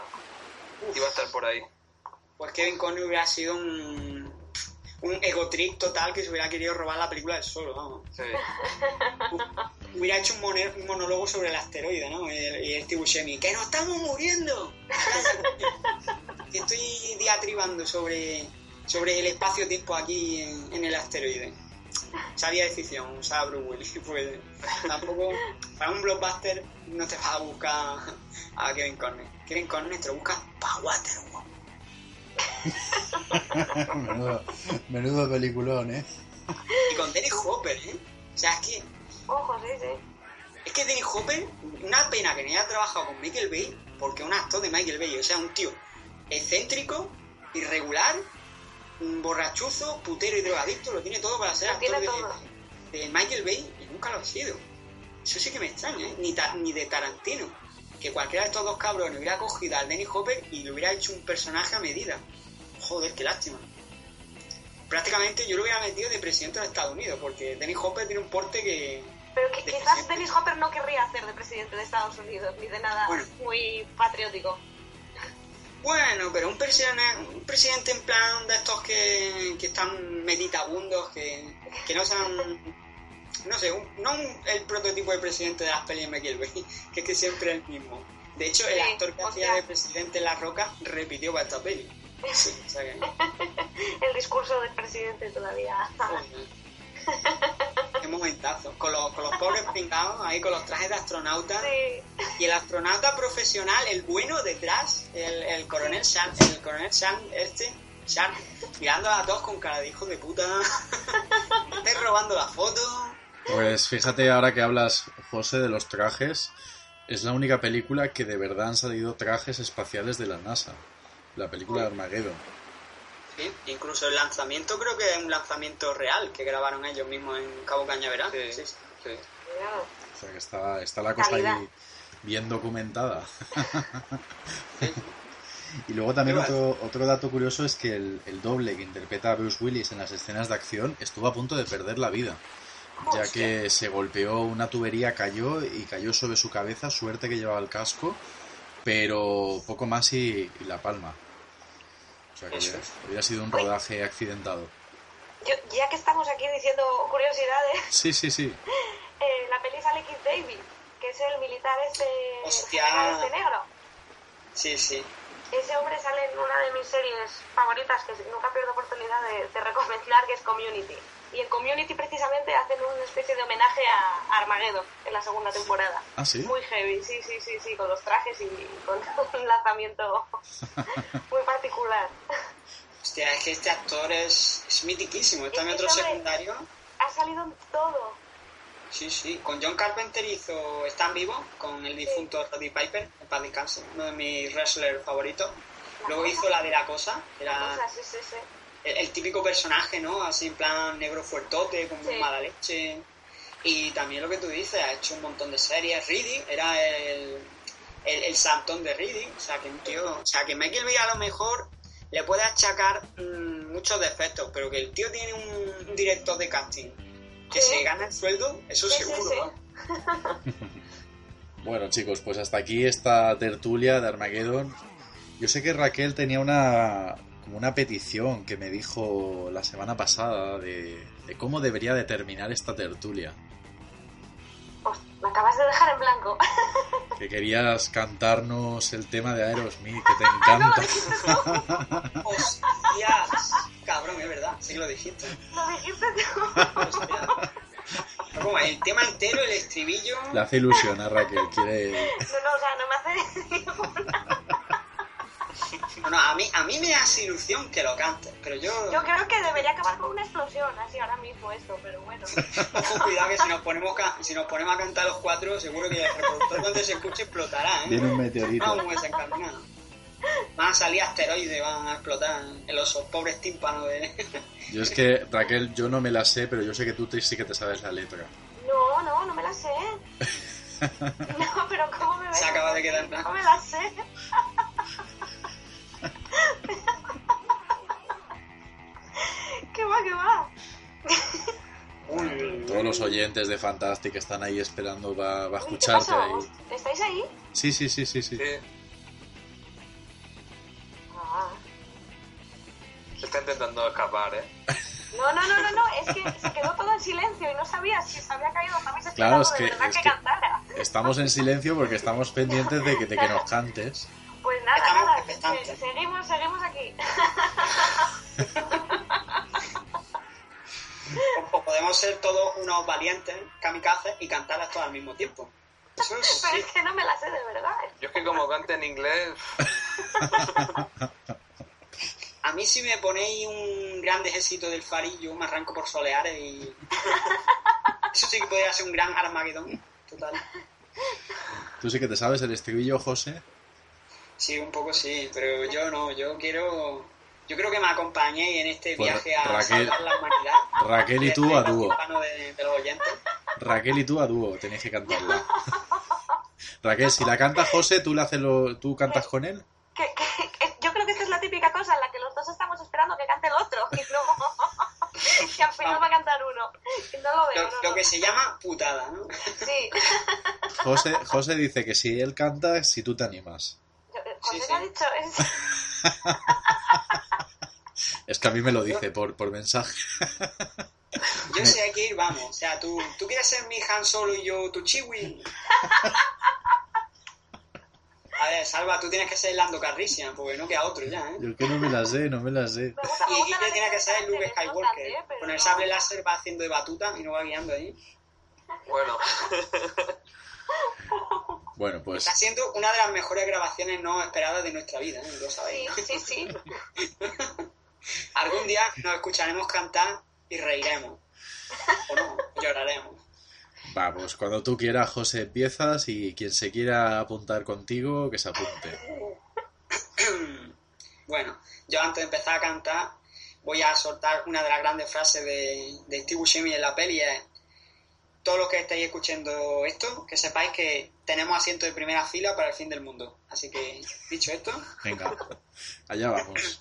iba a estar por ahí. Pues Kevin Connery hubiera sido un, un ego trip total que se hubiera querido robar la película del solo, vamos. Sí. Hubiera hecho un, monólogo sobre el asteroide, ¿no? Y el, y el Steve Buscemi, ¡que nos estamos muriendo! que estoy diatribando sobre, sobre el espacio-tiempo aquí en, en el asteroide. Sabía decisión, usaba Bruce Willis, pues tampoco, para un blockbuster no te vas a buscar a Kevin Conner. Kevin Conner te lo buscas para Waterworld. menudo, menudo peliculón, ¿eh? Y con Dennis Hopper, ¿eh? O sea, es que, Ojo, sí, sí. es que Dennis Hopper, una pena que no haya trabajado con Michael Bay, porque es un actor de Michael Bay, o sea, un tío excéntrico, irregular, borrachuzo, putero y drogadicto, lo tiene todo para ser Lo actor tiene de, todo. de Michael Bay y nunca lo ha sido. Eso sí que me extraña, ¿eh? Ni, ta- ni de Tarantino. Que cualquiera de estos dos cabrones hubiera cogido al Dennis Hopper y le hubiera hecho un personaje a medida. Joder, qué lástima. Prácticamente yo lo hubiera metido de presidente de Estados Unidos, porque Dennis Hopper tiene un porte que, Pero que De quizás presidente. Dennis Hopper no querría hacer de presidente de Estados Unidos, ni de nada Bueno. muy patriótico. Bueno, pero un presidente, un presidente en plan de estos que, que están meditabundos, que, que no sean, no sé, un- no un- el prototipo de presidente de las pelis de Michael Bay, que es que siempre es el mismo. De hecho, el actor que hacía de presidente en La Roca repitió para esta peli. Sí, o sea que, El discurso del presidente todavía. Qué momentazo. Con los, con los pobres pringados ahí, con los trajes de astronauta. Sí. Y el astronauta profesional, el bueno detrás, el, el coronel Shan, el coronel Shan, este, Shan, mirando a todos con cara de hijo de puta. Me estáis robando la foto. Pues fíjate ahora que hablas, José, de los trajes. Es la única película que de verdad han salido trajes espaciales de la NASA. La película de Armageddon. Sí, incluso el lanzamiento creo que es un lanzamiento real que grabaron ellos mismos en Cabo Cañaveral. Sí, Sí, sí. sí. Claro. O sea que está, está la cosa Calidad. ahí bien documentada. y luego también otro, otro dato curioso es que el, el doble que interpreta a Bruce Willis en las escenas de acción estuvo a punto de perder la vida. Ya Hostia. que se golpeó una tubería, cayó y cayó sobre su cabeza, suerte que llevaba el casco, pero poco más y, y la palma. O sea que hubiera sido un rodaje accidentado. Yo, ya que estamos aquí diciendo curiosidades, Sí, sí, sí. eh, la peli sale Keith David, que es el militar este, Hostia. este negro. Sí, sí. Ese hombre sale en una de mis series favoritas que nunca pierdo oportunidad de, de recomendar, que es Community. Y en Community precisamente hacen una especie de homenaje a Armageddon en la segunda temporada. ¿Ah, sí? Muy heavy, sí, sí, sí, sí, con los trajes y con un lanzamiento muy particular. Hostia, es que este actor es, es mitiquísimo. Está en otro secundario. Ha salido en todo. Sí, sí. Con John Carpenter hizo Están Vivo, con el difunto Roddy Piper, en paz descanse, uno de mis wrestlers favoritos. Luego hizo la de la cosa, que era sí, sí, sí. el, el típico personaje, ¿no? Así en plan negro fuertote, con Sí. mala leche. Y también lo que tú dices, ha hecho un montón de series. Reedy era el, el, el santón de Reedy. O sea, que un tío. O sea, que Michael Bay a lo mejor le puede achacar mm, muchos defectos, pero que el tío tiene un, un director de casting que se gana el sueldo, eso Sí, sí, seguro. sí. ¿no? Bueno, chicos, pues hasta aquí esta tertulia de Armageddon. Yo sé que Raquel tenía una como una petición que me dijo la semana pasada de, de cómo debería de terminar esta tertulia. Pues, me acabas de dejar en blanco. Que querías cantarnos el tema de Aerosmith, que te Ah, no, encanta. dijiste tú. Hostias, cabrón, es verdad, sí que lo dijiste. Lo dijiste tú. Como el tema entero, el estribillo. Le hace ilusión a Raquel, quiere... No, no, o sea, no me hace ninguna. No, no, a mí, a mí me hace ilusión que lo cantes, pero yo. Yo creo que debería acabar con una explosión, así ahora mismo esto, pero bueno. Ojo, cuidado que si nos, ponemos ca- si nos ponemos a cantar los cuatro, seguro que el reproductor cuando se escuche explotará, ¿eh? Viene un meteorito. Vamos desencaminados. Van a salir asteroides, van a explotar en los pobres tímpanos de. Yo es que, Raquel, yo no me la sé, pero yo sé que tú te- sí que te sabes la letra. No, no, no me la sé. No, pero ¿cómo me ves? Se acaba de quedar. No me la sé. ¿Qué va, qué va? Uy, Todos los oyentes de Fantastic están ahí esperando para Uy, ¿qué escucharte ahí. ¿Estáis ahí? Sí, sí, sí, sí, sí. Sí, Ah. se está intentando escapar, ¿eh? No, no, no, no, no, es que se quedó todo en silencio y no sabía si se había caído también se Claro, de verdad es que, que- cantara. Estamos en silencio porque estamos pendientes de que, de que nos cantes. Pues nada, Estamos nada, expectantes. seguimos, seguimos aquí. o, o podemos ser todos unos valientes, kamikazes, y cantarlas todas al mismo tiempo. Pero sí. es que no me la sé de verdad. Yo es que como cante en inglés, A mí si me ponéis un gran ejército del farillo, me arranco por soleares y... Eso sí que podría ser un gran Armagedón, total. ¿Tú sí que te sabes el estribillo, José? Sí, un poco sí, pero yo no, yo quiero... Yo creo que me acompañéis en este Pues, viaje a Raquel- salvar la humanidad. Raquel y tú a dúo. De, de los oyentes. Raquel y tú a dúo, tenéis que cantarla. Raquel, si la canta José, ¿tú, le haces lo, ¿tú cantas con él? Que, que- que- yo creo que esta es la típica cosa en la que los dos estamos esperando que cante el otro y no que al final va a cantar uno. No lo veo, Lo, no, lo no. que se llama putada, ¿no? Sí. José, José dice que si él canta, si tú te animas. Sí, sí. dicho es... Es que a mí me lo dice por, por mensaje. Yo sé que ir, vamos. O sea, tú, tú quieres ser mi Han Solo y yo tu Chiwi. A ver, Salva, tú tienes que ser Lando Calrissian, porque no queda otro ya, ¿eh? Yo es que no me la sé, no me la sé. Y la tiene que ser Luke Skywalker. Pero Con el sable láser va haciendo de batuta y no va guiando ahí. bueno, Bueno, pues Está siendo una de las mejores grabaciones no esperadas de nuestra vida, ¿eh? Lo Sí, sabéis. sí, sí. Algún día nos escucharemos cantar y reiremos. O no, lloraremos. vamos, cuando tú quieras, José, empiezas y quien se quiera apuntar contigo, que se apunte. Bueno, yo antes de empezar a cantar voy a soltar una de las grandes frases de, de Steve Buscemi en la peli es todos los que estáis escuchando esto, que sepáis que tenemos asiento de primera fila para el fin del mundo. Así que, dicho esto, Venga, allá vamos.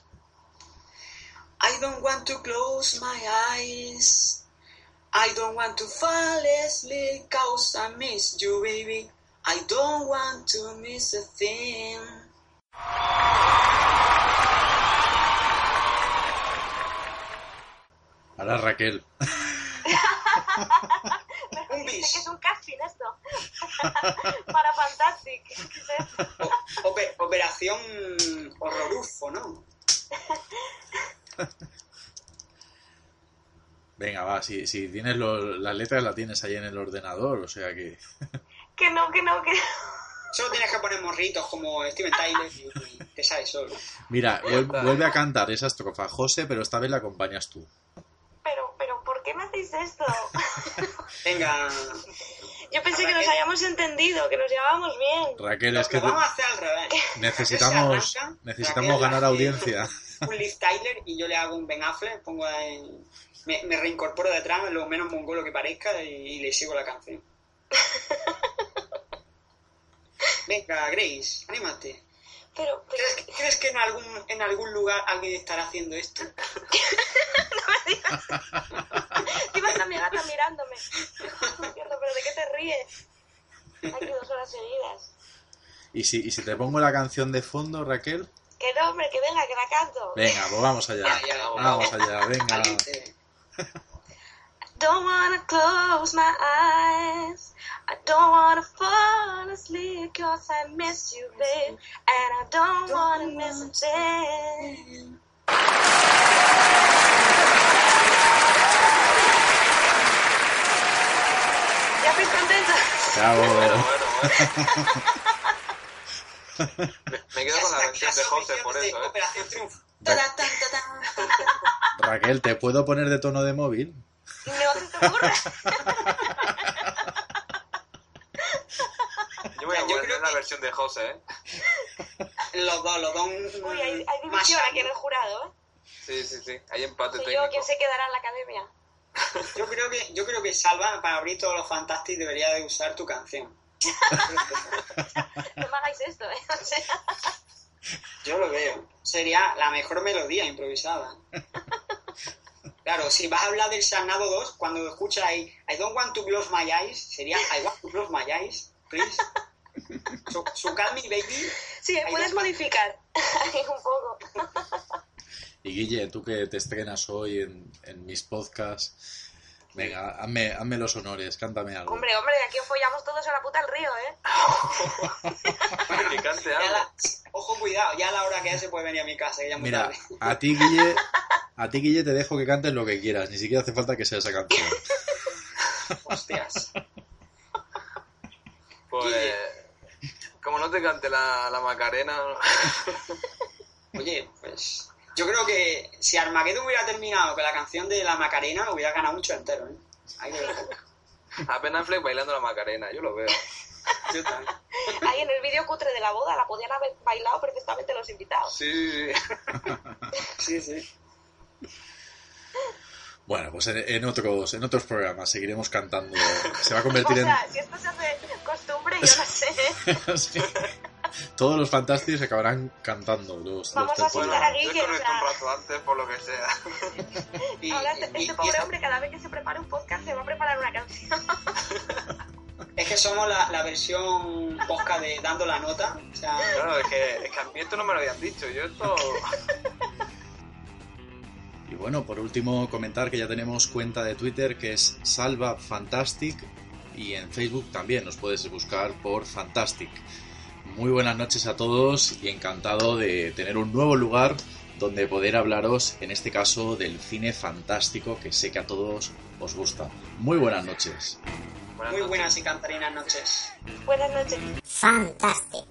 I don't want to close my eyes. I don't want to fall asleep cause I miss you, baby. I don't want to miss a thing. Ahora Raquel. Un Chris. que es un casting esto. Para Fantastic. O- ope- operación Horrorufo, ¿no? Venga, va, si, si tienes lo- las letras las tienes ahí en el ordenador, o sea que... Que no, que no, que Solo tienes que poner morritos como Steven Tyler y, y te sale solo. Mira, vuel- vuelve a cantar esa estrofa, José, pero esta vez la acompañas tú. Pero, pero, ¿por qué me hacéis esto? Venga, Yo pensé que nos hayamos entendido, que nos llevábamos bien. Raquel, lo, es que vamos a hacer al revés. necesitamos, arranca, necesitamos Raquel ganar audiencia. Un Liv Tyler y yo le hago un Ben Affleck, pongo ahí- me, me reincorporo detrás, lo menos mongolo que parezca y, y le sigo la canción. Venga, Grace, anímate. Pero, pero, ¿Crees, que- crees que en algún, en algún lugar alguien estará haciendo esto? Encima está mi gata mirándome. ¿Pero de qué te ríes? Aquí dos horas seguidas. ¿Y si, ¿Y si te pongo la canción de fondo, Raquel? Que no, hombre, que venga, que la canto. Venga, pues vamos allá. Ya, ya, Vamos allá, venga. Don't wanna close my eyes. I don't wanna fall asleep cause I miss you, babe. And I don't wanna miss a thing. ¿Ya estáis contentos? Bravo. Bueno, bueno, bueno. Me, me quedo con la versión de José por eso, ¿eh? Operación Triunfo. Raquel, ¿te puedo poner de tono de móvil? No se te ocurre. Yo voy a Yo creo la que- versión de José, ¿eh? Los dos, los dos. Uy, hay, hay división aquí en el jurado, ¿eh? Sí, sí, sí. Hay empate Soy yo técnico. quien se quedará en la academia. Yo creo que, yo creo que Salva, para abrir todos los Fantastic, debería de usar tu canción. No me hagáis esto, ¿eh? O sea, Yo lo veo. Sería la mejor melodía improvisada. Claro, si vas a hablar del Sarnado 2, cuando escuchas ahí I don't want to close my eyes, sería I want to close my eyes, please. So, so call me baby. sí, Ahí puedes modificar un poco. Y Guille, tú que te estrenas hoy en, en mis podcasts, venga, hazme, hazme los honores, cántame algo. Hombre, hombre, aquí os follamos todos a la puta al río, ¿eh? Que cante Ya algo. la- ojo, cuidado, ya a la hora que es se puede venir a mi casa, que ya muy Mira, tarde. a ti, Guille, a ti, Guille, te dejo que cantes lo que quieras, ni siquiera hace falta que sea esa canción. Hostias. Pues. Como no te cante la, la Macarena. Oye, pues yo creo que si Armageddon hubiera terminado con la canción de la Macarena, hubiera ganado mucho entero, ¿eh? Ahí lo dejo. A Ben Affleck bailando la Macarena, yo lo veo. Yo también. Ahí en el vídeo cutre de la boda la podían haber bailado perfectamente los invitados. Sí, sí, Sí, sí. sí. Bueno, pues en, en otros, en otros programas seguiremos cantando. Se va a convertir O en... sea, si esto se hace costumbre, yo no sé. Sí. Todos los Fantastic se acabarán cantando los, los Vamos a tertulianos. soltar a Yo Guille, o desconecto sea- un rato antes por lo que sea. Y, Ahora este, y- este y- pobre hombre cada vez que se prepara un podcast se va a preparar una canción. es que somos la, la versión posca de dando la nota. O sea, Claro, es que, es que a mí esto no me lo habían dicho. Yo esto. Y bueno, por último, comentar que ya tenemos cuenta de Twitter que es Salva Fantastic y en Facebook también nos puedes buscar por Fantastic. Muy buenas noches a todos y encantado de tener un nuevo lugar donde poder hablaros, en este caso, del cine fantástico que sé que a todos os gusta. Muy buenas noches. Muy buenas y cantarinas noches. Buenas noches. Fantastic.